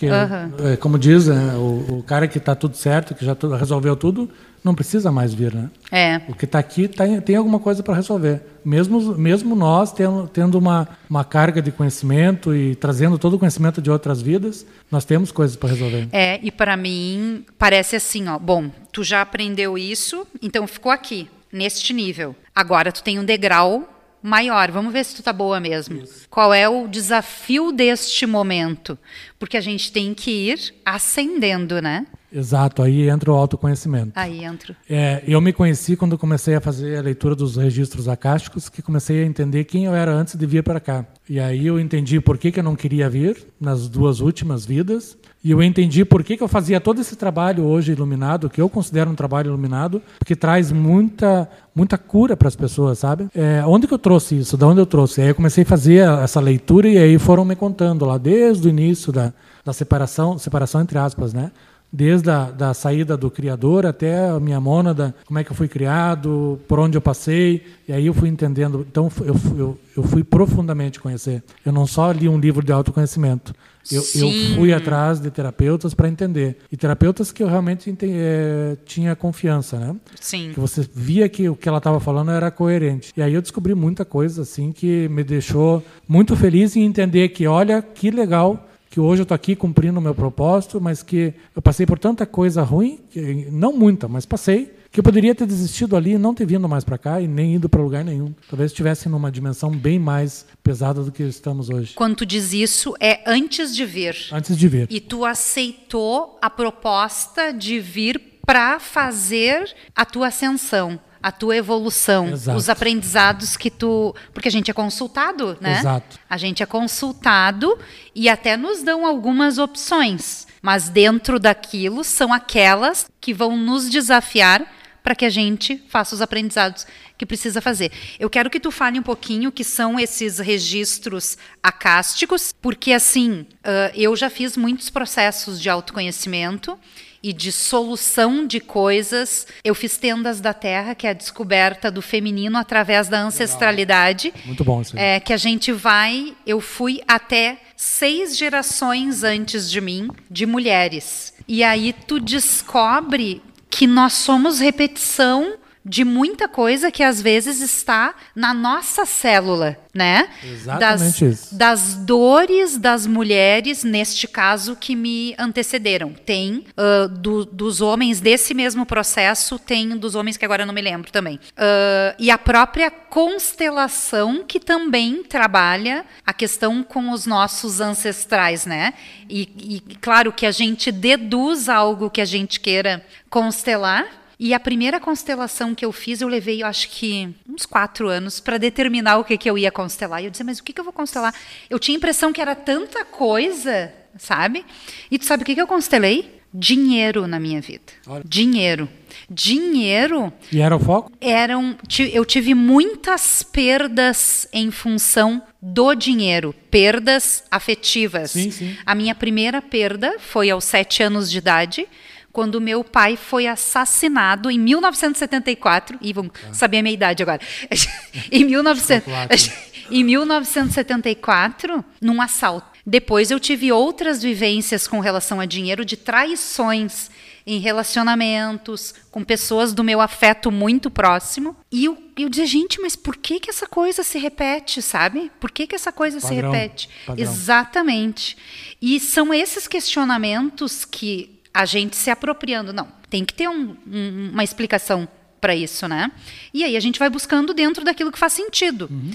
Porque, é, como diz, né, o, o cara que está tudo certo, que já resolveu tudo, não precisa mais vir, né? É. O que está aqui tá, tem alguma coisa para resolver. Mesmo, mesmo nós tendo, tendo uma, uma carga de conhecimento e trazendo todo o conhecimento de outras vidas, nós temos coisas para resolver. É, e para mim parece assim, ó, bom, tu já aprendeu isso, então ficou aqui, neste nível. Agora tu tem um degrau maior. Vamos ver se tu tá boa mesmo. Qual é o desafio deste momento? Porque a gente tem que ir ascendendo, né? Exato, aí entra o autoconhecimento. Aí entro. É, eu me conheci quando comecei a fazer a leitura dos registros acásticos, que comecei a entender quem eu era antes de vir para cá. E aí eu entendi por que, que eu não queria vir nas duas últimas vidas. E eu entendi por que, que eu fazia todo esse trabalho hoje iluminado, que eu considero um trabalho iluminado, porque traz muita, muita cura para as pessoas, sabe? É, onde que eu trouxe isso? Da onde eu trouxe? Aí eu comecei a fazer essa leitura e aí foram me contando lá desde o início da, da separação, separação entre aspas, né? Desde a da saída do criador até a minha mônada, como é que eu fui criado, por onde eu passei, e aí eu fui entendendo. Então eu, fui- eu, eu fui profundamente conhecer. Eu não só li um livro de autoconhecimento. Eu, eu fui atrás de terapeutas para entender. E terapeutas que eu realmente ente- eh, tinha confiança, né? Sim. que você via que o que ela estava falando era coerente. E aí eu descobri muita coisa assim que me deixou muito feliz em entender que olha que legal que hoje eu estou aqui cumprindo o meu propósito, mas que eu passei por tanta coisa ruim, que, não muita, mas passei, que eu poderia ter desistido ali e não ter vindo mais para cá e nem ido para lugar nenhum. Talvez estivesse numa dimensão bem mais pesada do que estamos hoje. Quando tu diz isso, é antes de vir. Antes de vir. E tu aceitou a proposta de vir para fazer a tua ascensão, a tua evolução, Exato. os aprendizados que tu, porque a gente é consultado, né? Exato. A gente é consultado e até nos dão algumas opções, mas dentro daquilo são aquelas que vão nos desafiar para que a gente faça os aprendizados que precisa fazer. Eu quero que tu fale um pouquinho o que são esses registros acásticos, porque assim, ah, eu já fiz muitos processos de autoconhecimento e de solução de coisas. Eu fiz Tendas da Terra, que é a descoberta do feminino através da ancestralidade. Muito bom isso aí. É que a gente vai. Eu fui até seis gerações antes de mim de mulheres. E aí tu descobre que nós somos repetição de muita coisa que às vezes está na nossa célula, né? Exatamente das, isso. das dores das mulheres, neste caso, que me antecederam. Tem ah, do- dos homens desse mesmo processo, tem dos homens que agora eu não me lembro também. Ah, e a própria constelação, que também trabalha a questão com os nossos ancestrais, né? E, e claro que a gente deduz algo que a gente queira constelar. E a primeira constelação que eu fiz, eu levei, eu acho que uns quatro anos para determinar o que, que eu ia constelar. E eu dizia, mas o que, que eu vou constelar? Eu tinha a impressão que era tanta coisa, sabe? E tu sabe o que, que eu constelei? Dinheiro na minha vida. Olha. Dinheiro. Dinheiro E era o foco? eram eu tive muitas perdas em função do dinheiro, perdas afetivas. Sim, sim. A minha primeira perda foi aos sete anos de idade, quando meu pai foi assassinado em 1974. E vão saber a minha idade agora. em, 1900 Chocolate. em 1974, num assalto. Depois eu tive outras vivências com relação a dinheiro de traições em relacionamentos, com pessoas do meu afeto muito próximo. E eu, eu dizia, gente, mas por que, que essa coisa se repete, sabe? Por que, que essa coisa padrão, se repete? Padrão. Exatamente. E são esses questionamentos que a gente se apropriando. Não, tem que ter um, um, uma explicação para isso, né? E aí a gente vai buscando dentro daquilo que faz sentido. Uhum.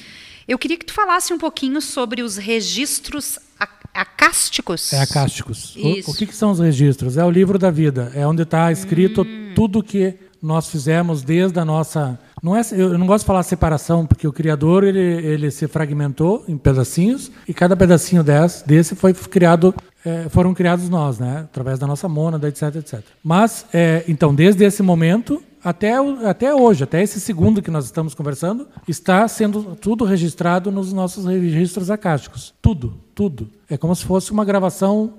Eu queria que tu falasse um pouquinho sobre os registros acásticos. É acásticos. O, o que, que, são os registros? É o livro da vida. É onde está escrito hum. tudo que nós fizemos desde a nossa. Não é, eu não gosto de falar separação, porque o Criador ele, ele se fragmentou em pedacinhos e cada pedacinho desse, desse foi criado, é, foram criados nós, né? através da nossa mônada, etc, etc. Mas, é, então, desde esse momento, até, até hoje, até esse segundo que nós estamos conversando, está sendo tudo registrado nos nossos registros acásticos. Tudo, tudo. É como se fosse uma gravação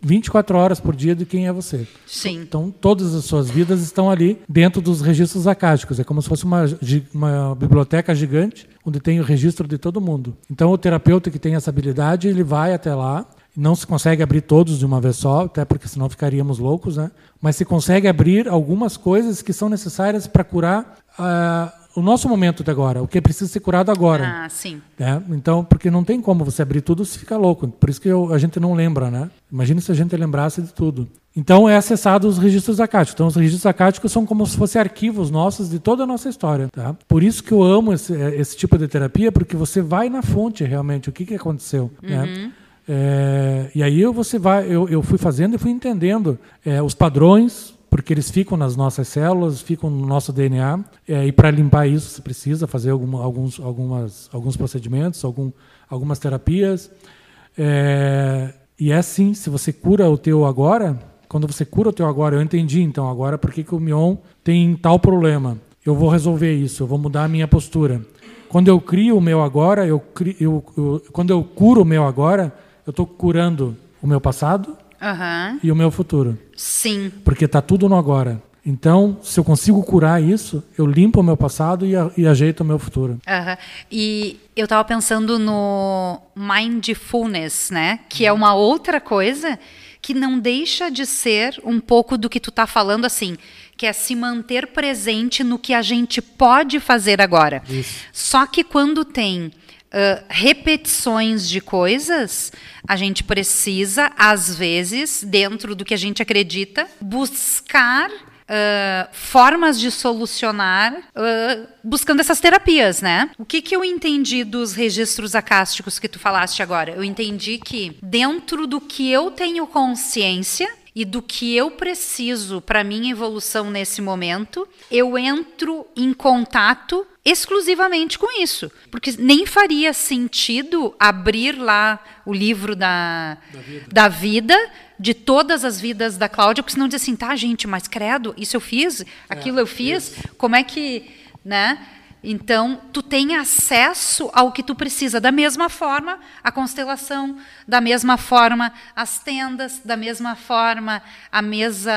24 horas por dia de quem é você. Sim. Então, todas as suas vidas estão ali dentro dos registros acásticos. É como se fosse uma, uma biblioteca gigante onde tem o registro de todo mundo. Então, o terapeuta que tem essa habilidade, ele vai até lá, não se consegue abrir todos de uma vez só, até porque senão ficaríamos loucos, né? Mas se consegue abrir algumas coisas que são necessárias para curar uh, o nosso momento de agora, o que precisa ser curado agora. Ah, sim. Né? Então, porque não tem como você abrir tudo se fica louco. Por isso que eu, a gente não lembra, né? Imagina se a gente lembrasse de tudo. Então é acessado os registros acáticos. Então os registros acáticos são como se fossem arquivos nossos de toda a nossa história. Tá? Por isso que eu amo esse, esse tipo de terapia, porque você vai na fonte realmente, o que, que aconteceu. Né? Uhum. Né? É, e aí você vai, eu, eu fui fazendo e fui entendendo é, os padrões, porque eles ficam nas nossas células, ficam no nosso DNA, é, e para limpar isso você precisa fazer algum, alguns, algumas, alguns procedimentos, algum, algumas terapias. É, e é assim, se você cura o teu agora, quando você cura o teu agora, eu entendi então agora por que, que o Mion tem tal problema. Eu vou resolver isso, eu vou mudar a minha postura. Quando eu crio o meu agora, eu, crio, eu, eu quando eu curo o meu agora, eu estou curando o meu passado uhum. e o meu futuro. Sim. Porque está tudo no agora. Então, se eu consigo curar isso, eu limpo o meu passado e, e ajeito o meu futuro. Uhum. E eu estava pensando no mindfulness, né? Que é uma outra coisa que não deixa de ser um pouco do que tu está falando assim, que é se manter presente no que a gente pode fazer agora. Isso. Só que quando tem repetições de coisas, a gente precisa, às vezes, dentro do que a gente acredita, buscar Uh, formas de solucionar uh, buscando essas terapias, né? O que, que eu entendi dos registros acásticos que tu falaste agora? Eu entendi que dentro do que eu tenho consciência e do que eu preciso para minha evolução nesse momento, eu entro em contato exclusivamente com isso. Porque nem faria sentido abrir lá o livro da, da, vida. da vida de todas as vidas da Cláudia, porque senão diz assim, tá, gente, mas credo, isso eu fiz, aquilo é, eu fiz, isso. como é que, né? Então, tu tem acesso ao que tu precisa. Da mesma forma, a constelação, da mesma forma, as tendas, da mesma forma, a mesa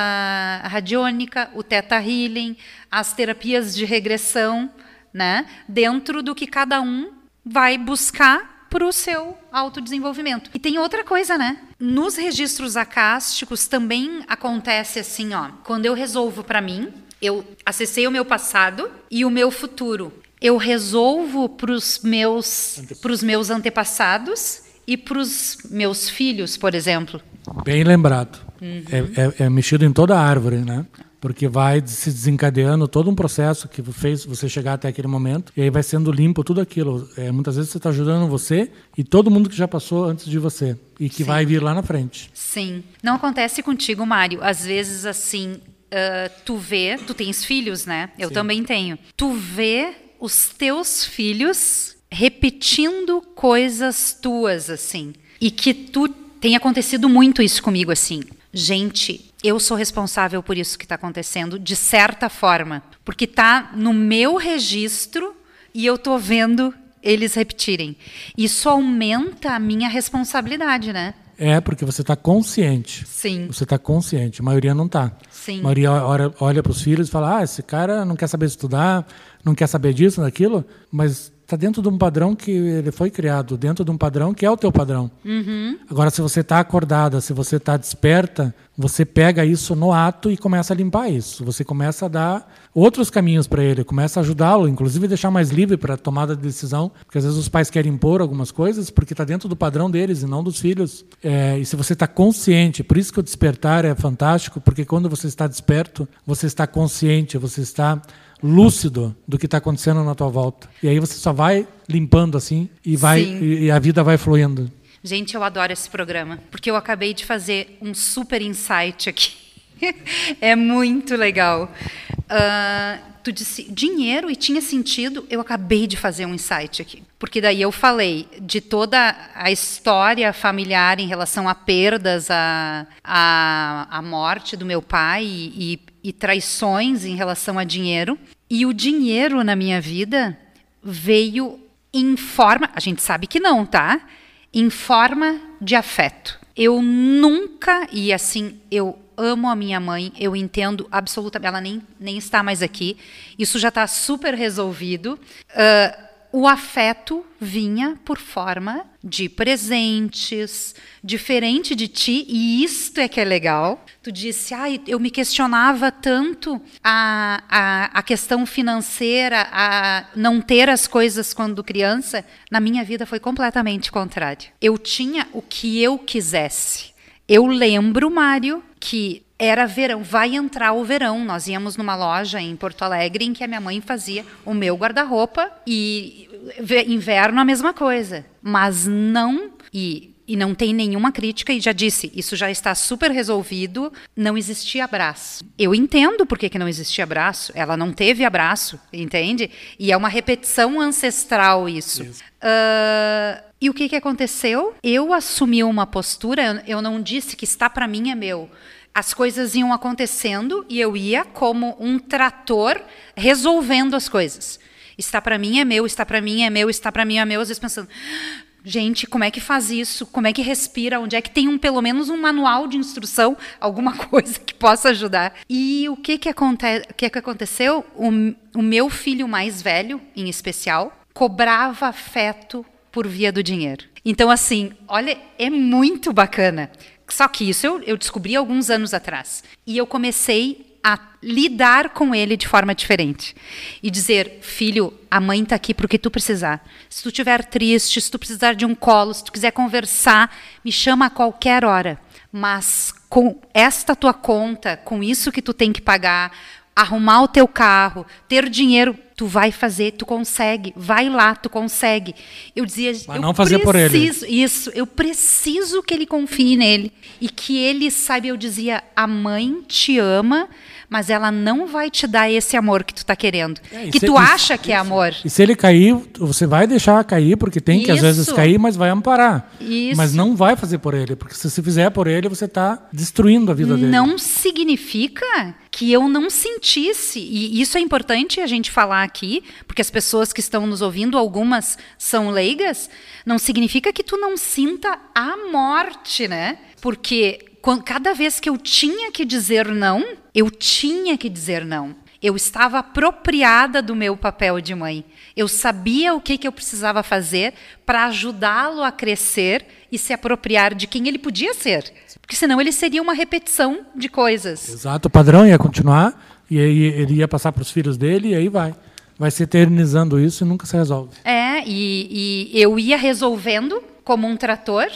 radiônica, o teta healing, as terapias de regressão né? Dentro do que cada um vai buscar para o seu autodesenvolvimento. E tem outra coisa, né? Nos registros acásticos também acontece assim, ó. Quando eu resolvo para mim, eu acessei o meu passado e o meu futuro. Eu resolvo para os meus, pros meus antepassados e para os meus filhos, por exemplo. Bem lembrado. Uhum. É, é, é mexido em toda a árvore, né? Porque vai se desencadeando todo um processo que fez você chegar até aquele momento e aí vai sendo limpo tudo aquilo. É, muitas vezes você está ajudando você e todo mundo que já passou antes de você e que Sim. vai vir lá na frente. Sim. Não acontece contigo, Mário. Às vezes assim, uh, tu vê, tu tens filhos, né? Eu Sim. também tenho. Tu vê os teus filhos repetindo coisas tuas assim e que tu tem acontecido muito isso comigo assim. Gente, eu sou responsável por isso que está acontecendo, de certa forma, porque está no meu registro e eu estou vendo eles repetirem. Isso aumenta a minha responsabilidade, né? É, porque você está consciente. Sim. Você está consciente. A maioria não está. Sim. A maioria olha, olha para os filhos e fala: ah, esse cara não quer saber estudar, não quer saber disso, daquilo, mas está dentro de um padrão que ele foi criado, dentro de um padrão que é o teu padrão. Uhum. Agora, se você está acordada, se você está desperta, você pega isso no ato e começa a limpar isso. Você começa a dar outros caminhos para ele, começa a ajudá-lo, inclusive deixar mais livre para a tomada de decisão, porque às vezes os pais querem impor algumas coisas porque está dentro do padrão deles e não dos filhos. É, e se você está consciente, por isso que o despertar é fantástico, porque quando você está desperto, você está consciente, você está lúcido do que está acontecendo na tua volta. E aí você só vai limpando assim e vai e, e a vida vai fluindo. Gente, eu adoro esse programa, porque eu acabei de fazer um super insight aqui. é muito legal. Uh, tu disse dinheiro e tinha sentido, eu acabei de fazer um insight aqui. Porque daí eu falei de toda a história familiar em relação a perdas, a, a, a morte do meu pai e, e, e traições em relação a dinheiro. E o dinheiro na minha vida veio em forma, a gente sabe que não, tá? em forma de afeto. Eu nunca, e assim, eu amo a minha mãe, eu entendo absolutamente, ela nem, nem está mais aqui, isso já está super resolvido. Uh, o afeto vinha por forma de presentes, diferente de ti, e isto é que é legal. Tu disse, ah, eu me questionava tanto a, a, a questão financeira, a não ter as coisas quando criança. Na minha vida foi completamente contrário. Eu tinha o que eu quisesse. Eu lembro, Mário, que era verão, vai entrar o verão. Nós íamos numa loja em Porto Alegre em que a minha mãe fazia o meu guarda-roupa e inverno a mesma coisa. Mas não e e não tem nenhuma crítica, e já disse, isso já está super resolvido, não existia abraço. Eu entendo por que, que não existia abraço, ela não teve abraço, entende? E é uma repetição ancestral isso. isso. Uh, e o que, que aconteceu? Eu assumi uma postura, eu não disse que está para mim é meu as coisas iam acontecendo e eu ia como um trator resolvendo as coisas. Está para mim é meu, está para mim é meu, está para mim é meu, às vezes pensando, gente, como é que faz isso? Como é que respira? Onde é que tem um pelo menos um manual de instrução, alguma coisa que possa ajudar? E o que que, aconte que, que aconteceu? O, o meu filho mais velho, em especial, cobrava afeto por via do dinheiro. Então, assim, olha, é muito bacana. Só que isso eu, eu descobri alguns anos atrás. E eu comecei a lidar com ele de forma diferente. E dizer, filho, a mãe está aqui para o que tu precisar. Se tu estiver triste, se tu precisar de um colo, se tu quiser conversar, me chama a qualquer hora. Mas com esta tua conta, com isso que tu tem que pagar, arrumar o teu carro, ter dinheiro, tu vai fazer, tu consegue, vai lá, tu consegue. Eu dizia, Mas eu não fazer preciso, por ele. Isso, eu preciso que ele confie nele e que ele saiba. Eu dizia, a mãe te ama, mas ela não vai te dar esse amor que tu está querendo, é, que se, tu acha que é amor. E se ele cair, você vai deixar cair, porque tem que às vezes cair, mas vai amparar. Isso. Mas não vai fazer por ele, porque se você fizer por ele, você está destruindo a vida dele. Não significa que eu não sentisse, e isso é importante a gente falar aqui, porque as pessoas que estão nos ouvindo, algumas são leigas, não significa que tu não sinta a morte, né? Porque cada vez que eu tinha que dizer não, eu tinha que dizer não. Eu estava apropriada do meu papel de mãe. Eu sabia o que, que eu precisava fazer para ajudá-lo a crescer e se apropriar de quem ele podia ser. Porque senão ele seria uma repetição de coisas. Exato, o padrão ia continuar, e aí ele ia passar para os filhos dele, e aí vai. Vai se eternizando isso e nunca se resolve. É, e, e eu ia resolvendo como um trator,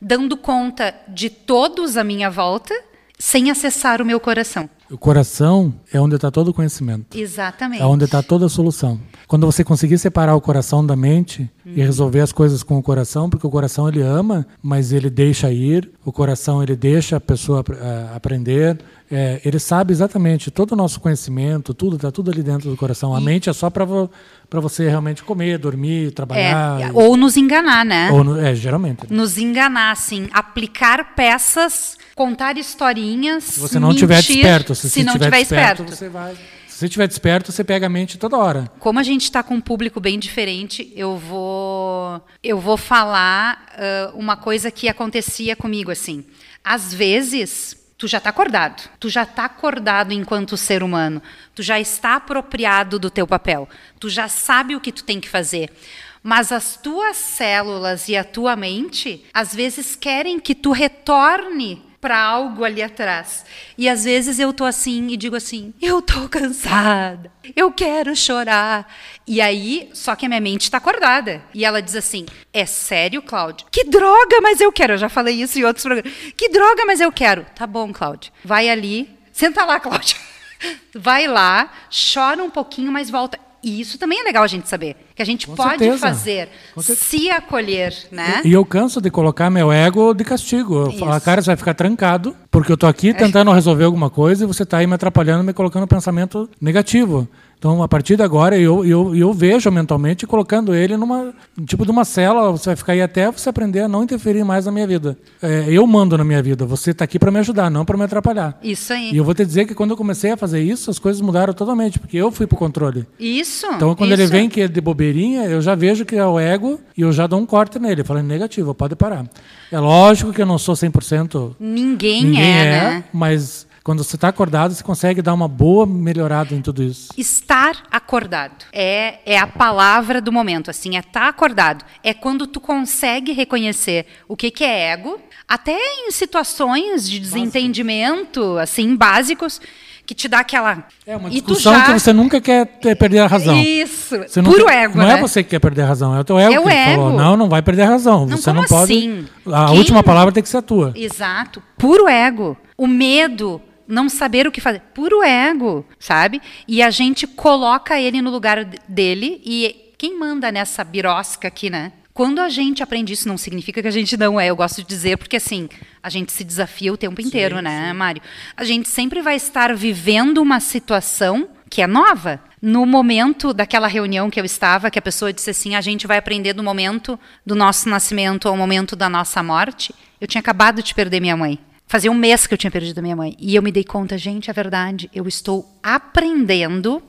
dando conta de todos à minha volta, sem acessar o meu coração. O coração é onde está todo o conhecimento. Exatamente. É onde está toda a solução. Quando você conseguir separar o coração da mente hum. e resolver as coisas com o coração, porque o coração ele ama, mas ele deixa ir, o coração ele deixa a pessoa uh, aprender, é, ele sabe exatamente todo o nosso conhecimento, tudo está tudo ali dentro do coração. A e... mente é só para vo, você realmente comer, dormir, trabalhar. É, ou nos enganar, né? Ou é, geralmente. Nos enganar, assim, aplicar peças, contar historinhas. Se você não estiver desperto, se, se não estiver desperto, esperto. você vai. Se você estiver desperto, você pega a mente toda hora. Como a gente está com um público bem diferente, eu vou eu vou falar uh, uma coisa que acontecia comigo assim. Às vezes Tu já está acordado. Tu já está acordado enquanto ser humano. Tu já está apropriado do teu papel. Tu já sabe o que tu tem que fazer. Mas as tuas células e a tua mente, às vezes, querem que tu retorne para algo ali atrás. E às vezes eu tô assim e digo assim: eu tô cansada, eu quero chorar. E aí, só que a minha mente está acordada. E ela diz assim: é sério, Cláudio? Que droga, mas eu quero. Eu já falei isso em outros programas. Que droga, mas eu quero. Tá bom, Cláudio. Vai ali, senta lá, Cláudio. Vai lá, chora um pouquinho, mas volta. E isso também é legal a gente saber. Que a gente Com pode certeza. fazer, se acolher, né? E eu canso de colocar meu ego de castigo. Eu falo, cara, você vai ficar trancado, porque eu tô aqui tentando resolver alguma coisa e você tá aí me atrapalhando, me colocando pensamento negativo. Então, a partir de agora, eu, eu, eu vejo mentalmente colocando ele numa tipo de uma cela. Você vai ficar aí até você aprender a não interferir mais na minha vida. É, eu mando na minha vida. Você está aqui para me ajudar, não para me atrapalhar. Isso aí. E eu vou te dizer que quando eu comecei a fazer isso, as coisas mudaram totalmente, porque eu fui pro controle. Isso. Então, quando ele isso. vem que é de bobeirinha, eu já vejo que é o ego e eu já dou um corte nele, falando negativo, pode parar. É lógico que eu não sou 100%, Ninguém, ninguém é, é, né? mas quando você está acordado, você consegue dar uma boa melhorada em tudo isso. Estar acordado é, é a palavra do momento, assim, é estar acordado. É quando tu consegue reconhecer o que, que é ego, até em situações de desentendimento, assim, básicos, que te dá aquela... É uma discussão já- que você nunca quer perder a razão. Isso, Você puro nunca- ego, Não né? é você que quer perder a razão, é o teu ego É o que falou. ego. Não, não vai perder a razão. Não, você não pode. assim? A Quem- última palavra tem que ser a tua. Exato, puro ego. O medo, não saber o que fazer, puro ego, sabe? E a gente coloca ele no lugar dele e quem manda nessa birosca aqui, né? Quando a gente aprende isso, não significa que a gente não é. Eu gosto de dizer porque assim a gente se desafia o tempo inteiro, né, Mário? A gente sempre vai estar vivendo uma situação que é nova. No momento daquela reunião que eu estava, que a pessoa disse assim: a gente vai aprender do momento do nosso nascimento ao momento da nossa morte. Eu tinha acabado de perder minha mãe. Fazia um mês que eu tinha perdido a minha mãe. E eu me dei conta, gente, é verdade. Eu estou aprendendo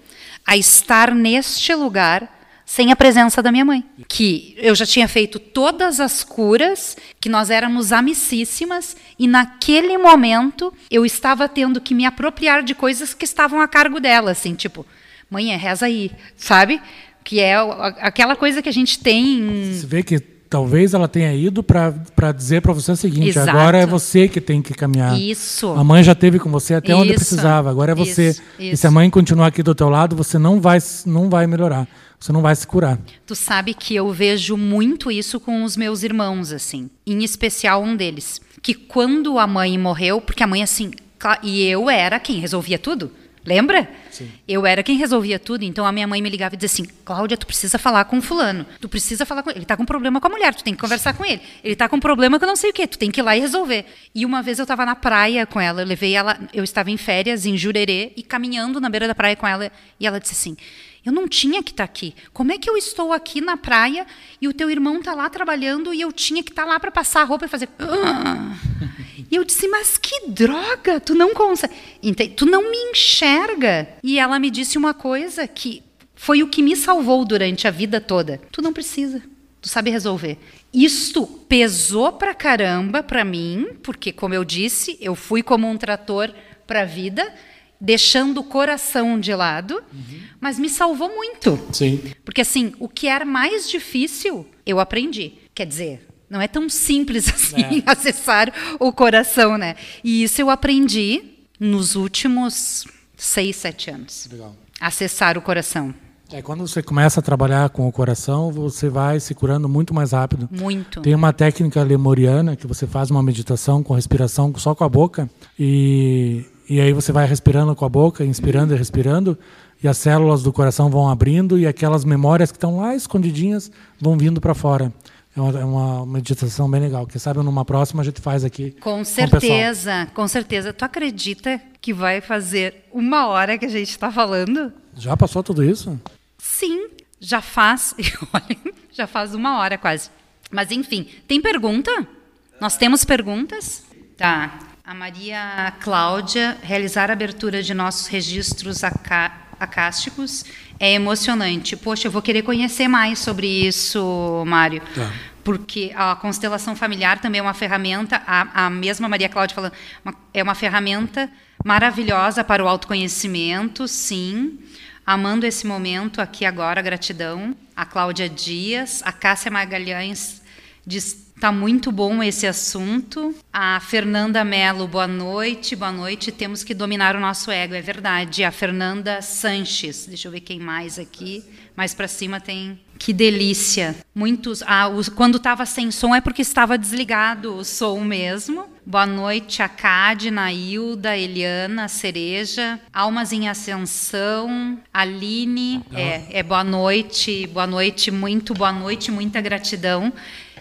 a estar neste lugar sem a presença da minha mãe. Que eu já tinha feito todas as curas, que nós éramos amicíssimas, e naquele momento eu estava tendo que me apropriar de coisas que estavam a cargo dela, assim, tipo, mãe, reza aí, sabe? Que é aquela coisa que a gente tem. Você vê que talvez ela tenha ido para dizer para você o seguinte: Exato. agora é você que tem que caminhar. Isso. A mãe já teve com você até onde Isso. precisava. Agora é você. Isso, E isso. se a mãe continuar aqui do teu lado, você não vai, não vai melhorar. Você não vai se curar. Tu sabe que eu vejo muito isso com os meus irmãos, assim. Em especial um deles. Que quando a mãe morreu, porque a mãe, assim. E eu era quem resolvia tudo. Lembra? Sim. Eu era quem resolvia tudo, então a minha mãe me ligava e dizia assim: Cláudia, tu precisa falar com fulano. Tu precisa falar com ele. Ele tá com problema com a mulher, tu tem que conversar com ele. Ele tá com problema que eu não sei o quê, tu tem que ir lá e resolver. E uma vez eu tava na praia com ela, eu levei ela, eu estava em férias em Jurerê e caminhando na beira da praia com ela, e ela disse assim: eu não tinha que estar aqui. Como é que eu estou aqui na praia e o teu irmão está lá trabalhando e eu tinha que estar lá para passar a roupa e fazer. E eu disse, mas que droga! Tu não consegue. Tu não me enxerga. E ela me disse uma coisa que foi o que me salvou durante a vida toda. Tu não precisa. Tu sabe resolver. Isto pesou pra caramba pra mim, porque, como eu disse, eu fui como um trator pra vida, deixando o coração de lado, mas me salvou muito. Sim. Porque assim, o que era mais difícil, eu aprendi. Quer dizer, não é tão simples assim acessar o coração, né? E isso eu aprendi nos últimos seis, sete anos. Legal. Acessar o coração. É, quando você começa a trabalhar com o coração, você vai se curando muito mais rápido. Muito. Tem uma técnica lemuriana que você faz uma meditação com respiração só com a boca e, e aí você vai respirando com a boca, inspirando e respirando e as células do coração vão abrindo e aquelas memórias que estão lá escondidinhas vão vindo para fora. É uma, é uma meditação bem legal. Quem sabe numa próxima a gente faz aqui. Com certeza, com certeza. Tu acredita que vai fazer uma hora que a gente está falando? Já passou tudo isso? Sim, já faz. já faz uma hora quase. Mas enfim, tem pergunta? Nós temos perguntas? Tá. A Maria Cláudia, realizar a abertura de nossos registros acásticos é emocionante. Poxa, eu vou querer conhecer mais sobre isso, Mário. Tá. Porque a constelação familiar também é uma ferramenta, a, a mesma Maria Cláudia falando, uma, é uma ferramenta maravilhosa para o autoconhecimento, sim. Amando esse momento aqui agora, gratidão. A Cláudia Dias, a Cássia Magalhães diz Tá muito bom esse assunto. A Fernanda Mello, boa noite. Boa noite. Temos que dominar o nosso ego, é verdade. A Fernanda Sanches, deixa eu ver quem mais aqui. Mais para cima tem. Que delícia. Muitos. Ah, os, quando estava sem som é porque estava desligado o som mesmo. Boa noite a Cade, Nailda, Eliana, Cereja, Almas em Ascensão, Aline. É, é boa noite, boa noite, muito boa noite, muita gratidão.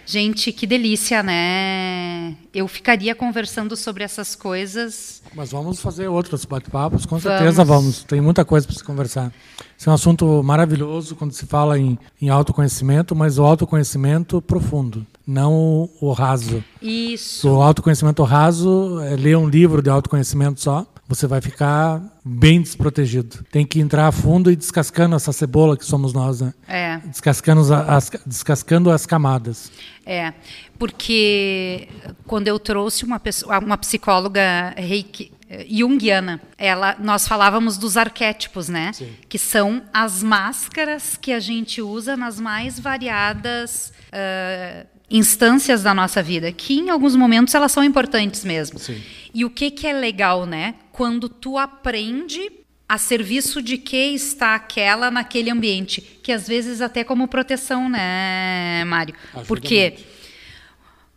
Gente, que delícia, né? Eu ficaria conversando sobre essas coisas. Mas vamos fazer outros bate-papos, com certeza vamos. vamos. Tem muita coisa para se conversar. Esse é um assunto maravilhoso quando se fala em, em autoconhecimento, mas o autoconhecimento profundo, não o raso. Isso. O autoconhecimento raso é ler um livro de autoconhecimento só você vai ficar bem desprotegido. Tem que entrar a fundo e descascando essa cebola que somos nós, né? É. Descascando as, descascando as camadas. É, porque quando eu trouxe uma pessoa, uma psicóloga reiki, junguiana, ela, nós falávamos dos arquétipos, né? Sim. Que são as máscaras que a gente usa nas mais variadas uh, instâncias da nossa vida, que em alguns momentos elas são importantes mesmo. Sim. E o que, que é legal, né? Quando tu aprende a serviço de que está aquela naquele ambiente, que às vezes até como proteção, né, Mário? Ajuda Porque muito.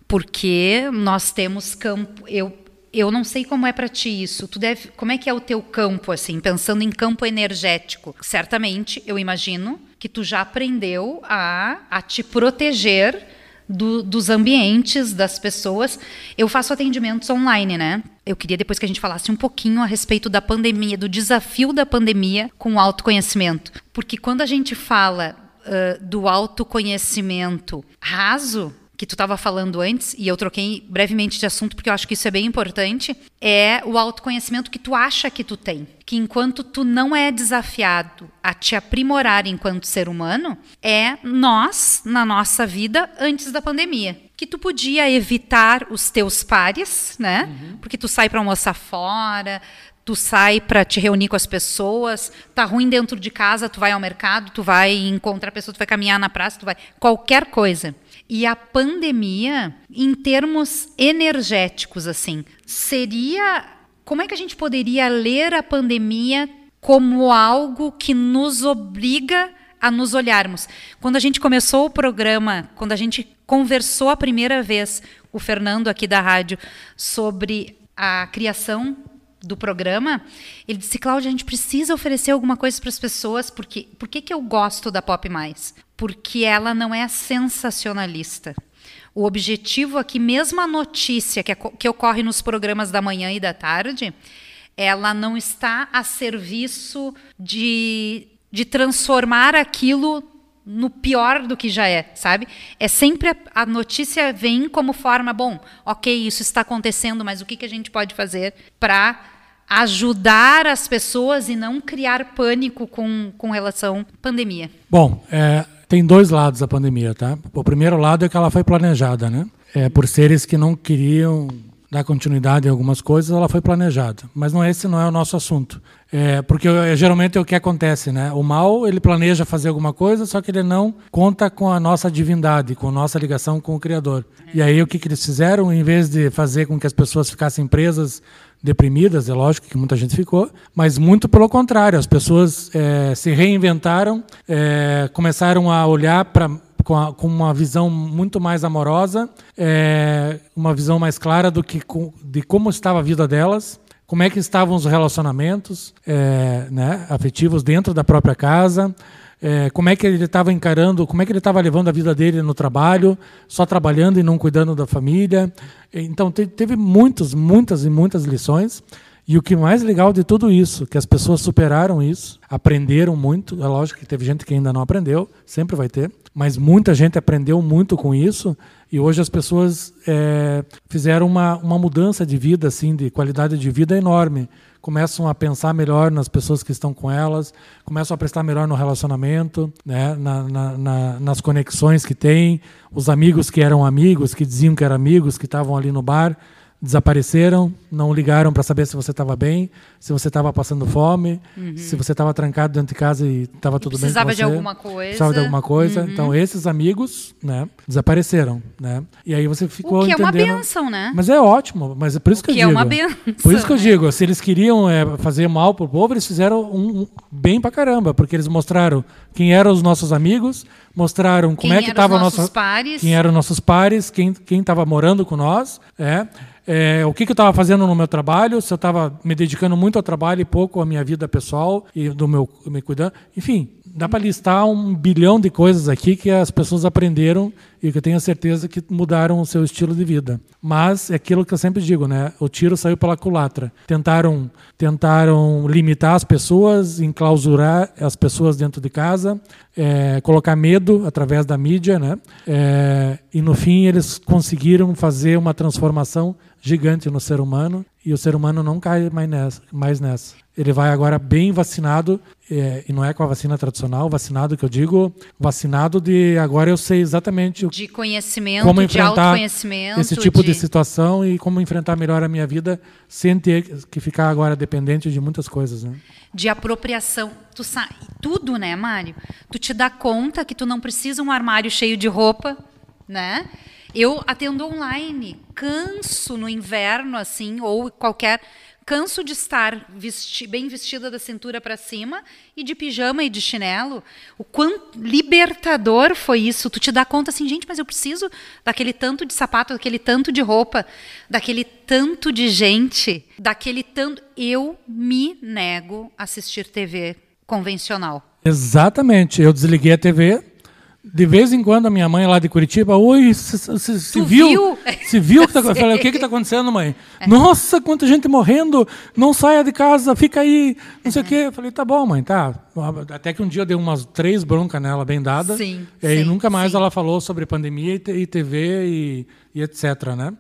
porque nós temos campo, eu eu não sei como é para ti isso. Tu deve, como é que é o teu campo assim, pensando em campo energético? Certamente, eu imagino que tu já aprendeu a, a te proteger do, dos ambientes, das pessoas. Eu faço atendimentos online, né? Eu queria depois que a gente falasse um pouquinho a respeito da pandemia, do desafio da pandemia com o autoconhecimento. Porque quando a gente fala uh, do autoconhecimento raso, que tu estava falando antes, e eu troquei brevemente de assunto porque eu acho que isso é bem importante, é o autoconhecimento que tu acha que tu tem. Que enquanto tu não é desafiado a te aprimorar enquanto ser humano, é nós, na nossa vida, antes da pandemia. Que tu podia evitar os teus pares, né? Uhum. Porque tu sai para almoçar fora, tu sai para te reunir com as pessoas, tá ruim dentro de casa, tu vai ao mercado, tu vai encontrar pessoas, tu vai caminhar na praça, tu vai qualquer coisa. E a pandemia, em termos energéticos, assim, seria. Como é que a gente poderia ler a pandemia como algo que nos obriga a nos olharmos? Quando a gente começou o programa, quando a gente conversou a primeira vez, o Fernando aqui da rádio, sobre a criação do programa, ele disse, Cláudia, a gente precisa oferecer alguma coisa para as pessoas, porque por que, eu gosto da Pop Mais? Porque ela não é sensacionalista. O objetivo aqui, mesmo a notícia que, é, que ocorre nos programas da manhã e da tarde, ela não está a serviço de, de transformar aquilo no pior do que já é, sabe? É sempre a, a, notícia vem como forma, bom, ok, isso está acontecendo, mas o que, que a gente pode fazer para ajudar as pessoas e não criar pânico com, com relação à pandemia? Bom, é, tem dois lados da pandemia, tá? O primeiro lado é que ela foi planejada, né? É, por seres que não queriam dar continuidade em algumas coisas, ela foi planejada. Mas não esse não é o nosso assunto. É, porque é, geralmente é o que acontece, né? O mal ele planeja fazer alguma coisa, só que ele não conta com a nossa divindade, com a nossa ligação com o Criador. E aí o que, que eles fizeram, em vez de fazer com que as pessoas ficassem presas, deprimidas, é lógico que muita gente ficou, mas muito pelo contrário, as pessoas é, se reinventaram, é, começaram a olhar para com, uma visão muito mais amorosa, é, uma visão mais clara do que de como estava a vida delas como é que estavam os relacionamentos é, né, afetivos dentro da própria casa, é, como é que ele estava encarando, como é que ele estava levando a vida dele no trabalho, só trabalhando e não cuidando da família. Então teve muitas, muitas e muitas lições. E o que mais legal de tudo isso, que as pessoas superaram isso, aprenderam muito. É lógico que teve gente que ainda não aprendeu, sempre vai ter, mas muita gente aprendeu muito com isso e hoje as pessoas é, fizeram uma, uma mudança de vida, assim, de qualidade de vida enorme. Começam a pensar melhor nas pessoas que estão com elas, começam a prestar melhor no relacionamento, né, na, na, na, nas conexões que têm, os amigos que eram amigos, que diziam que eram amigos, que estavam ali no bar, desapareceram, não ligaram para saber se você estava bem, se você estava passando fome, uhum. se você estava trancado dentro de casa e estava tudo bem com você. Precisava de alguma coisa. Precisava de alguma coisa. Uhum. Então esses amigos, né, desapareceram, né? E aí você ficou o que entendendo. é uma benção, né? Mas é ótimo, mas é por isso o que, que eu digo. é uma benção. Por isso que eu né? digo, se eles queriam é, fazer mal pro povo, eles fizeram um, um, bem pra caramba, porque eles mostraram quem eram os nossos amigos, mostraram como quem é que estava nossos nosso, pares. quem eram nossos pares, quem quem estava morando com nós, é é, o que, que eu estava fazendo no meu trabalho, se eu estava me dedicando muito ao trabalho e pouco à minha vida pessoal e do meu me cuidando. Enfim, dá para listar um bilhão de coisas aqui que as pessoas aprenderam e que eu tenho certeza que mudaram o seu estilo de vida. Mas é aquilo que eu sempre digo, né? O tiro saiu pela culatra. Tentaram, tentaram limitar as pessoas, enclausurar as pessoas dentro de casa, é, colocar medo através da mídia, né? É, e no fim eles conseguiram fazer uma transformação gigante no ser humano e o ser humano não cai mais nessa. Mais nessa. Ele vai agora bem vacinado, é, e não é com a vacina tradicional, vacinado que eu digo, vacinado de agora eu sei exatamente o, De conhecimento, como de enfrentar autoconhecimento. esse tipo de... de situação e como enfrentar melhor a minha vida sem ter que ficar agora dependente de muitas coisas. Né? de apropriação. Tu sa... Tudo, né, Mário? Tu te dá conta que tu não precisa um armário cheio de roupa, né? Eu atendo online, canso no inverno, assim, ou qualquer. Canso de estar vesti bem vestida da cintura para cima e de pijama e de chinelo. O quanto libertador foi isso. Tu te dá conta assim, gente, mas eu preciso daquele tanto de sapato, daquele tanto de roupa, daquele tanto de gente, daquele tanto. Eu me nego a assistir TV convencional. Exatamente. Eu desliguei a TV. De vez em quando a minha mãe lá de Curitiba, oi, se viu? viu? Se viu que tá, eu falei, o que que tá acontecendo, mãe? Nossa, quanta gente morrendo, não saia de casa, fica aí, não sei o quê. Eu falei, tá bom, mãe, tá. Até que um dia eu dei umas três broncas nela bem dadas. Sim, E aí sim, nunca mais sim. ela falou sobre pandemia e, TV e, e etc, né?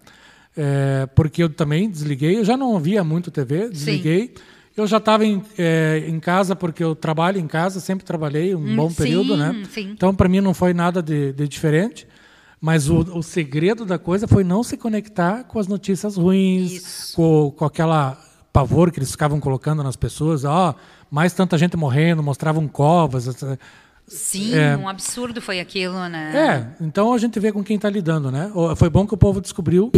É, porque eu também desliguei, eu já não via muito TV, desliguei. Eu já estava em, é, em casa porque eu trabalho em casa, sempre trabalhei um bom sim, período, né? sim. Então para mim não foi nada de, de diferente. Mas o, o segredo da coisa foi não se conectar com as notícias ruins, com, com aquela pavor que eles ficavam colocando nas pessoas. Ó, mais tanta gente morrendo, mostravam covas. Sim, É. um absurdo foi aquilo, né? É, então a gente vê com quem está lidando, né? Foi bom que o povo descobriu.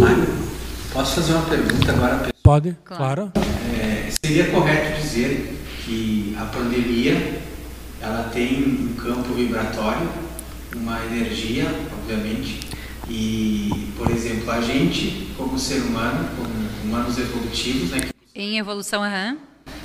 Posso fazer uma pergunta agora? Pode, Claro. claro. Seria correto dizer que a pandemia ela tem um campo vibratório, uma energia, obviamente, e, por exemplo, a gente, como ser humano, como humanos evolutivos, né, que Em evolução, aham.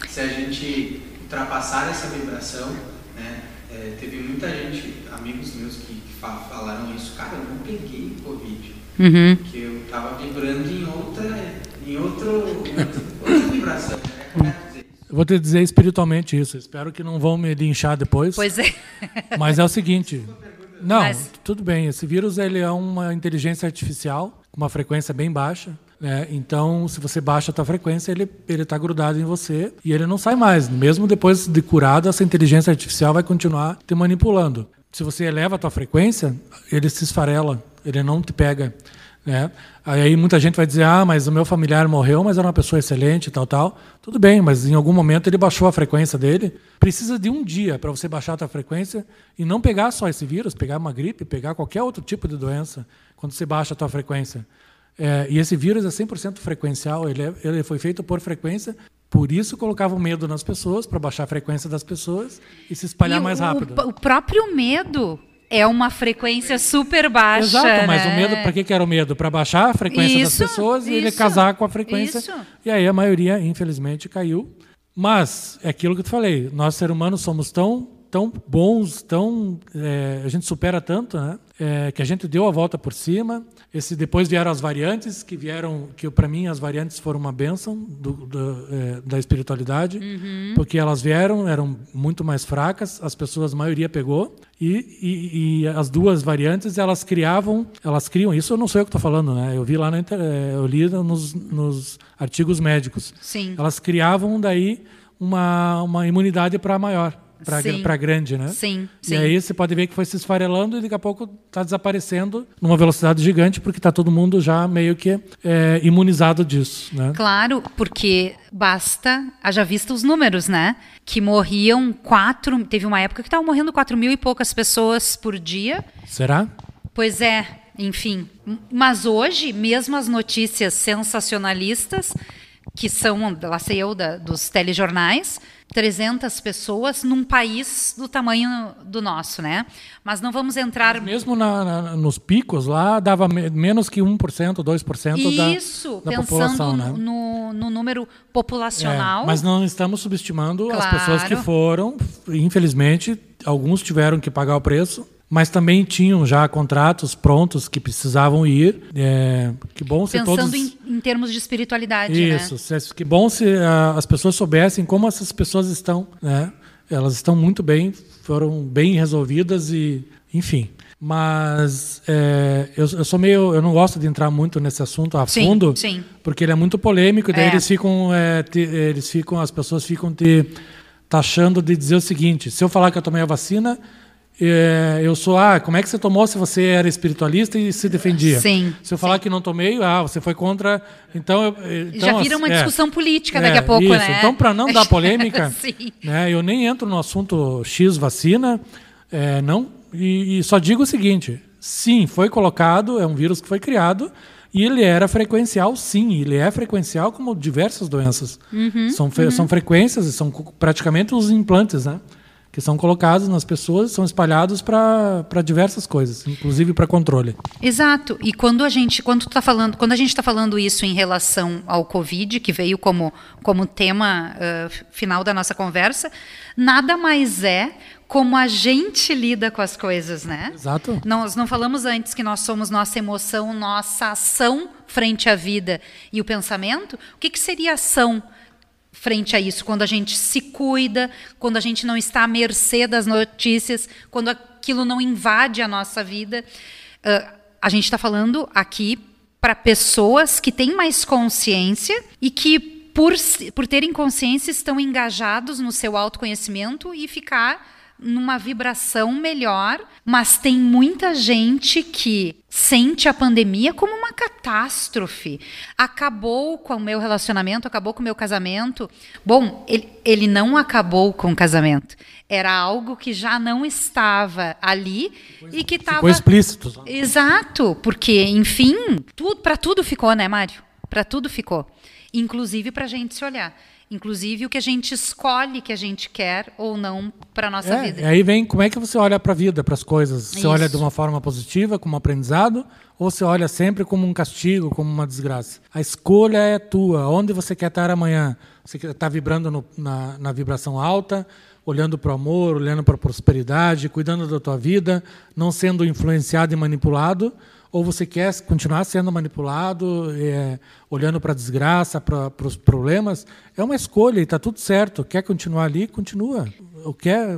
se a gente ultrapassar essa vibração, né, é, teve muita gente, amigos meus que, que fa- falaram isso, cara, eu não peguei Covid, Uhum. porque eu estava vibrando em outra, em outro, em outro- outra vibração. É? Eu vou te dizer espiritualmente isso. Espero que não vão me linchar depois. Pois é. Mas é o seguinte. Não, Mas- tudo bem. Esse vírus ele é uma inteligência artificial com uma frequência bem baixa. Né? Então, se você baixa a tua frequência, ele ele está grudado em você e ele não sai mais. Mesmo depois de curado, essa inteligência artificial vai continuar te manipulando. Se você eleva a tua frequência, ele se esfarela, ele não te pega. Né? Aí muita gente vai dizer, ah, mas o meu familiar morreu, mas era uma pessoa excelente, tal, tal. Tudo bem, mas em algum momento ele baixou a frequência dele. Precisa de um dia para você baixar a tua frequência e não pegar só esse vírus, pegar uma gripe, pegar qualquer outro tipo de doença, quando você baixa a tua frequência. É, e esse vírus é 100% frequencial, ele, é- ele foi feito por frequência, por isso colocavam medo nas pessoas, para baixar a frequência das pessoas e se espalhar E mais o- rápido. O, próprio medo é uma frequência super baixa. Exato, mas né? o medo, para que, que era o medo? Para baixar a frequência Isso, das pessoas e ele isso, casar com a frequência. isso. E aí a maioria, infelizmente, caiu. Mas é aquilo que eu te falei, nós seres humanos somos tão, tão bons, tão. é, a gente supera tanto, né? É, que a gente deu a volta por cima. Esse depois vieram as variantes, que vieram, que para mim as variantes foram uma benção do, do, é, da espiritualidade, uhum. porque elas vieram, eram muito mais fracas, as pessoas, a maioria pegou, e, e, e, as duas variantes elas criavam, elas criam, isso eu não sei o que estou falando, né? Eu vi lá, na, é, eu li nos, nos artigos médicos. Sim. Elas criavam daí uma, uma imunidade para maior para grande, né? Sim, e sim. aí você pode ver que foi se esfarelando e daqui a pouco está desaparecendo numa velocidade gigante porque está todo mundo já meio que é, imunizado disso, né? Claro, porque basta, haja vista os números, né? Que morriam quatro, teve uma época que estavam morrendo quatro mil e poucas pessoas por dia. Será? Pois é, enfim. Mas hoje, mesmo as notícias sensacionalistas que são, lá sei eu, da, dos telejornais, 300 pessoas num país do tamanho do nosso, né? Mas não vamos entrar... Mas mesmo na, na, nos picos lá, dava me, menos que 1%, 2% Isso, da, da população, né? no, no número populacional. É, mas não estamos subestimando claro. as pessoas que foram. Infelizmente, alguns tiveram que pagar o preço mas também tinham já contratos prontos que precisavam ir. É, que bom se Pensando todos... em, em termos de espiritualidade, Isso, né? que bom se uh, as pessoas soubessem como essas pessoas estão, né? Elas estão muito bem, foram bem resolvidas e, enfim. Mas é, eu, eu, sou meio, eu não gosto de entrar muito nesse assunto a sim, fundo, sim. porque ele é muito polêmico. E daí é. eles ficam, é, te, eles ficam, as pessoas ficam te taxando de dizer o seguinte: se eu falar que eu tomei a vacina é, eu sou, ah, como é que você tomou se você era espiritualista e se defendia? Sim. Se eu falar sim. que não tomei, ah, você foi contra. Então, então já vira uma é, discussão política daqui é, a pouco, isso. né? Então, para não dar polêmica, né, eu nem entro no assunto X vacina, é, não, e, e só digo o seguinte: sim, foi colocado, é um vírus que foi criado. E ele era frequencial, sim, ele é frequencial como diversas doenças. Uhum, são, uhum. são frequências, são praticamente os implantes, né? Que são colocados nas pessoas, são espalhados para diversas coisas, inclusive para controle. Exato. E quando a gente, quando tá falando, quando a gente está falando isso em relação ao Covid, que veio como como tema uh, final da nossa conversa, nada mais é como a gente lida com as coisas, né? Exato. Nós não falamos antes que nós somos nossa emoção, nossa ação frente à vida e o pensamento. O que, que seria ação? Frente a isso, quando a gente se cuida, quando a gente não está à mercê das notícias, quando aquilo não invade a nossa vida. Uh, a gente está falando aqui para pessoas que têm mais consciência e que, por, por terem consciência, estão engajados no seu autoconhecimento e ficar numa vibração melhor, mas tem muita gente que sente a pandemia como uma catástrofe. Acabou com o meu relacionamento, acabou com o meu casamento. Bom, ele, ele não acabou com o casamento. Era algo que já não estava ali e que estava. Ficou explícito. Exato, porque, enfim, tudo, para tudo ficou, né, Mário? Para tudo ficou. Inclusive para a gente se olhar inclusive o que a gente escolhe que a gente quer ou não para nossa é, vida. Aí vem como é que você olha para a vida, para as coisas. Você Isso. olha de uma forma positiva, como aprendizado, ou você olha sempre como um castigo, como uma desgraça. A escolha é tua. Onde você quer estar amanhã? Você está vibrando no, na, na vibração alta, olhando para o amor, olhando para a prosperidade, cuidando da tua vida, não sendo influenciado e manipulado ou você quer continuar sendo manipulado, é, olhando para a desgraça, para os problemas, é uma escolha e está tudo certo. Quer continuar ali, continua. O quer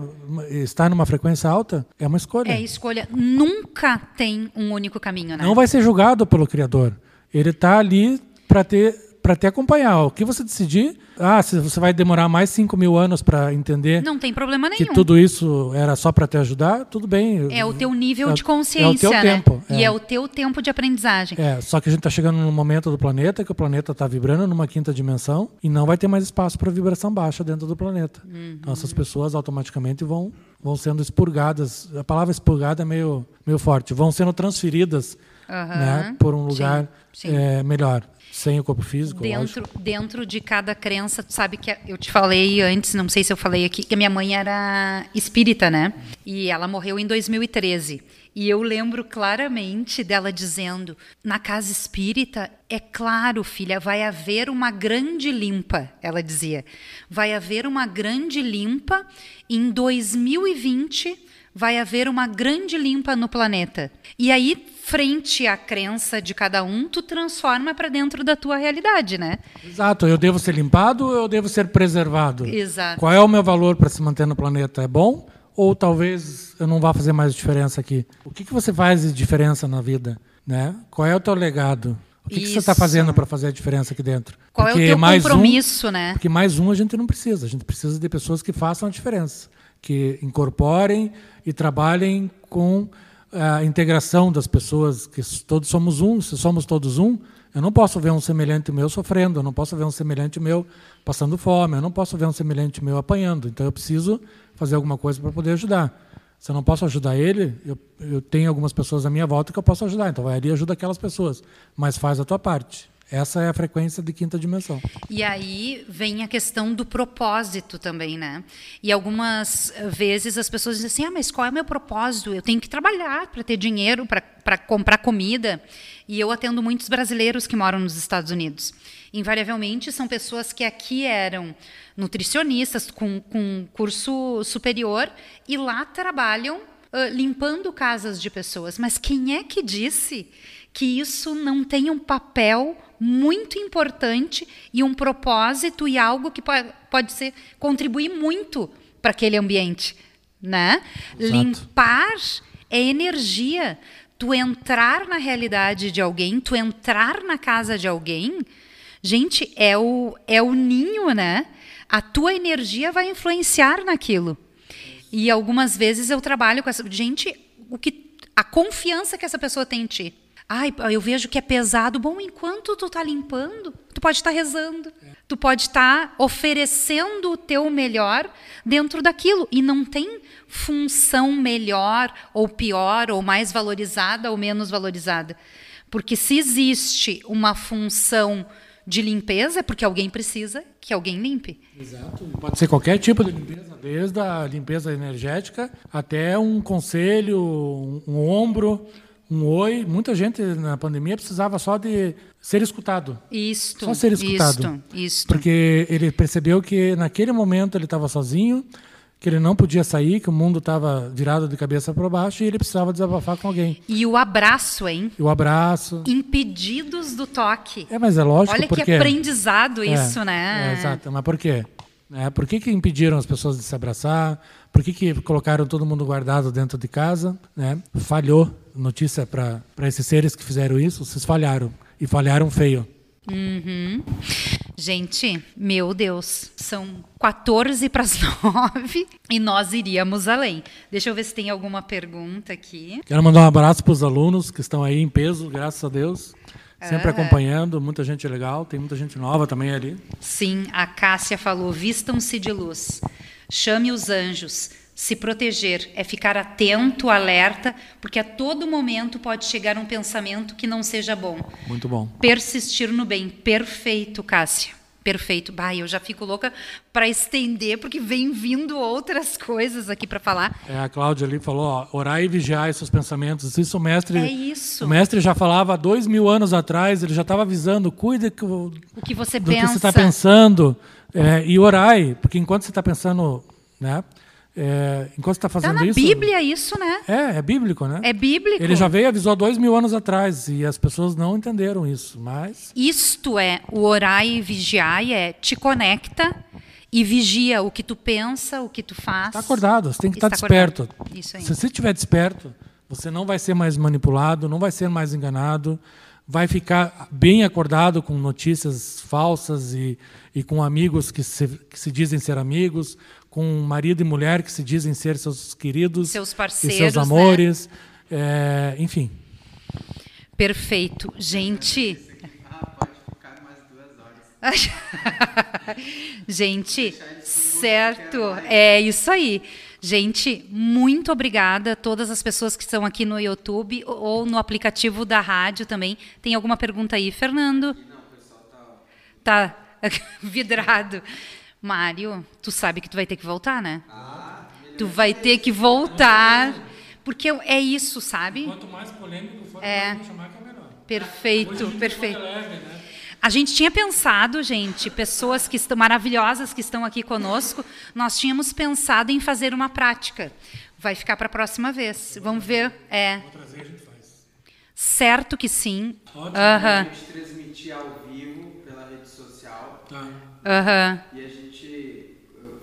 estar numa frequência alta, é uma escolha. É escolha. Nunca tem um único caminho, né? Não vai ser julgado pelo Criador. Ele está ali para ter para te acompanhar. O que você decidir, ah, se você vai demorar mais 5 mil anos para entender. Não tem problema nenhum. Que tudo isso era só para te ajudar, tudo bem. É o teu nível é, de consciência, é o teu né? tempo. É. E é o teu tempo de aprendizagem. É, só que a gente está chegando num momento do planeta que o planeta está vibrando numa quinta dimensão e não vai ter mais espaço para vibração baixa dentro do planeta. Uhum. Então essas pessoas automaticamente vão, vão sendo expurgadas. A palavra expurgada é meio, meio forte. Vão sendo transferidas Uhum. né, por um lugar Sim, sim. É, melhor. Sem o corpo físico, dentro, lógico. dentro de cada crença, tu sabe que eu te falei antes, não sei se eu falei aqui, que a minha mãe era espírita, né? E ela morreu em 2013. E eu lembro claramente dela dizendo: na casa espírita, é claro, filha, vai haver uma grande limpa. Ela dizia: vai haver uma grande limpa em 2020. Vai haver uma grande limpa no planeta. E aí, frente à crença de cada um, tu transforma para dentro da tua realidade, né? Exato. Eu devo ser limpado ou eu devo ser preservado? Exato. Qual é o meu valor para se manter no planeta? É bom? ou talvez eu não vá fazer mais diferença aqui. O que, que você faz de diferença na vida? Né? Qual é o teu legado? O que, que você está fazendo para fazer a diferença aqui dentro? Qual porque é o teu mais compromisso, um, né? Porque mais um a gente não precisa. A gente precisa de pessoas que façam a diferença, que incorporem e trabalhem com a integração das pessoas, que todos somos um. Se somos todos um, eu não posso ver um semelhante meu sofrendo, eu não posso ver um semelhante meu passando fome, eu não posso ver um semelhante meu apanhando. Então eu preciso fazer alguma coisa para poder ajudar. Se eu não posso ajudar ele, eu, eu tenho algumas pessoas à minha volta que eu posso ajudar. Então vai ali e ajuda aquelas pessoas, mas faz a tua parte. Essa é a frequência de quinta dimensão. E aí vem a questão do propósito também, né? E algumas vezes as pessoas dizem assim: ah, mas qual é o meu propósito? Eu tenho que trabalhar para ter dinheiro, para comprar comida. E eu atendo muitos brasileiros que moram nos Estados Unidos. Invariavelmente são pessoas que aqui eram nutricionistas com, com curso superior e lá trabalham uh, limpando casas de pessoas. Mas quem é que disse que isso não tem um papel muito importante e um propósito e algo que pode, pode ser contribuir muito para aquele ambiente, né? Limpar é energia. Tu entrar na realidade de alguém, tu entrar na casa de alguém, gente, é o é o ninho, né? A tua energia vai influenciar naquilo. E algumas vezes eu trabalho com essa gente, o que a confiança que essa pessoa tem em ti. Ai, eu vejo que é pesado. Bom, enquanto tu tá limpando, tu pode estar tá rezando. Tu pode estar tá oferecendo o teu melhor dentro daquilo. E não tem função melhor ou pior, ou mais valorizada ou menos valorizada. Porque se existe uma função de limpeza, é porque alguém precisa que alguém limpe. Exato. Pode ser qualquer tipo de limpeza, desde a limpeza energética até um conselho, um, um ombro um oi. Muita gente na pandemia precisava só de ser escutado. Isto. Só ser escutado. Isto, isto. Porque ele percebeu que naquele momento ele estava sozinho, que ele não podia sair, que o mundo estava virado de cabeça para baixo e ele precisava desabafar com alguém. E o abraço, hein? E o abraço. Impedidos do toque. É, mas é lógico Olha porque... que aprendizado é, isso, né? É, exato. Mas por quê? É, por que, que impediram as pessoas de se abraçar? Por que, que colocaram todo mundo guardado dentro de casa? Né? Falhou. Notícia para esses seres que fizeram isso: vocês falharam. E falharam feio. Uhum. Gente, meu Deus, são 14 para as 9 e nós iríamos além. Deixa eu ver se tem alguma pergunta aqui. Quero mandar um abraço para os alunos que estão aí em peso, graças a Deus. Sempre acompanhando, muita gente legal, tem muita gente nova também ali. Sim, a Cássia falou: vistam-se de luz, chame os anjos. Se proteger é ficar atento, alerta, porque a todo momento pode chegar um pensamento que não seja bom. Muito bom. Persistir no bem. Perfeito, Cássia. Perfeito. Bah, eu já fico louca para estender, porque vem vindo outras coisas aqui para falar. É, a Cláudia ali falou, ó, orar e vigiar seus pensamentos. Isso o mestre. É isso. O mestre já falava há dois mil anos atrás, ele já estava avisando, cuide que, o que você do pensa. que você está pensando. É, e orai, porque enquanto você está pensando, né? É, enquanto está fazendo tá na isso. Bíblia isso, né? É, é bíblico, né? É bíblico. Ele já veio e avisou dois mil anos atrás e as pessoas não entenderam isso, mas. Isto é, o orar e vigiar é te conecta e vigia o que tu pensa, o que tu faz. Está acordado, você tem que estar tá desperto. Isso aí. Se você estiver desperto, você não vai ser mais manipulado, não vai ser mais enganado, vai ficar bem acordado com notícias falsas e, e com amigos que se, que se dizem ser amigos, com marido e mulher que se dizem ser seus queridos, seus parceiros, e seus né? amores, né? é, enfim. Perfeito, gente. Gente, certo, é isso aí. Gente, muito obrigada a todas as pessoas que estão aqui no YouTube ou no aplicativo da rádio também. Tem alguma pergunta aí, Fernando? Não, Tá vidrado. Mário, tu sabe que tu vai ter que voltar, né? tu vai ter que voltar. Porque é isso, sabe? Quanto mais polêmico for, É. mais chamar que é melhor. Perfeito, Hoje a gente perfeito. leve, né? A gente tinha pensado, gente, pessoas que estão maravilhosas que estão aqui conosco, nós tínhamos pensado em fazer uma prática. Vai ficar para a próxima vez. Vamos ver. É, Vou trazer, a gente faz. certo que sim. Ótimo. A Aham, gente transmitir ao vivo pela rede social Tá. aham. e a gente uh,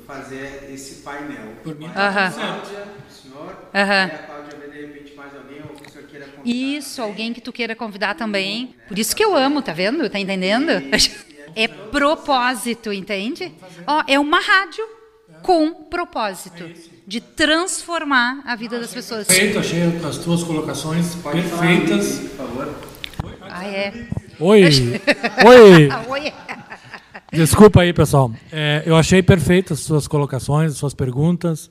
fazer esse painel. Por mim, tá. Cláudia, o senhor, e a Cláudia vê de repente mais alguém ou que o senhor queira convidar. Isso, alguém que tu queira convidar também. Por isso que eu amo, tá vendo? Tá entendendo? É propósito, entende? Ó, é uma rádio com propósito de transformar a vida das pessoas. Perfeito, achei as tuas colocações Pode falar, perfeitas. por favor. Ah, é. Oi! Oi! Ah, oi. Desculpa aí, pessoal. É, eu achei perfeitas as suas colocações, as suas perguntas.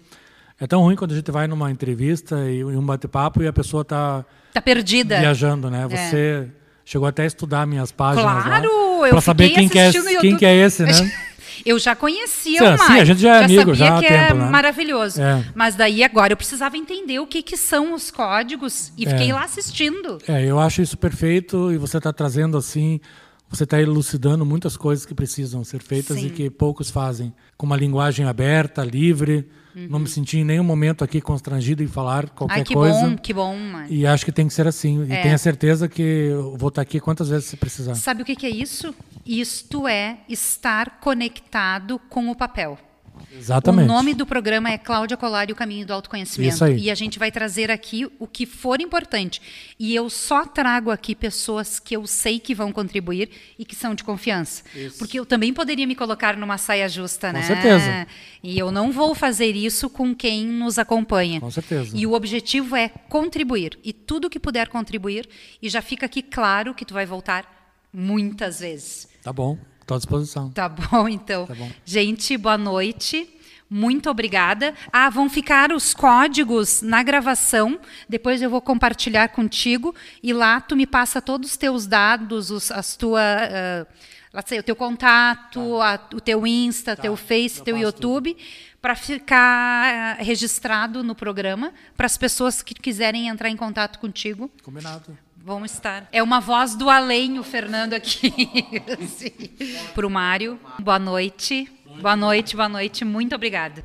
É tão ruim quando a gente vai numa entrevista e um bate-papo e a pessoa está Tá perdida. viajando, né? Você chegou até a estudar minhas páginas Claro, lá, eu para saber quem que, é, quem que é esse, né? Eu já conhecia Sim, o sim, Mário. a gente já é amigo, sabia já que tempo, é né? maravilhoso. É. Mas daí agora eu precisava entender o que, que são os códigos e É. fiquei lá assistindo. É, eu acho isso perfeito e você está trazendo assim, você está elucidando muitas coisas que precisam ser feitas Sim. e que poucos fazem, com uma linguagem aberta, livre. Não me senti em nenhum momento aqui constrangido em falar qualquer Uhum. Ai, que coisa. bom, que bom, Mário. E acho que tem que ser assim. E É. tenha certeza que eu vou estar aqui quantas vezes você precisar. Sabe o que é isso? Isto é estar conectado com o papel. Exatamente. O nome do programa é Cláudia Colar e o Caminho do Autoconhecimento. Isso aí. E a gente vai trazer aqui o que for importante. E eu só trago aqui pessoas que eu sei que vão contribuir e que são de confiança. Porque eu também poderia me colocar numa saia justa, Com né? certeza. E eu não vou fazer isso com quem nos acompanha. Com certeza. E o objetivo é contribuir. E tudo que puder contribuir. E já fica aqui claro que tu vai voltar muitas vezes. Tá bom, estou à disposição. Tá bom, então. Tá bom. Gente, boa noite. Muito obrigada. Ah, vão ficar os códigos na gravação. Depois eu vou compartilhar contigo e lá tu me passa todos os teus dados, os, as tua, sei, o teu contato, a- o teu Insta, teu Face, eu teu YouTube, para ficar ah, registrado no programa para as pessoas que quiserem entrar em contato contigo. Combinado. Vão estar. É uma voz do além, o Fernando aqui. Para o Mário. Boa noite. Boa noite, boa noite. Muito obrigada.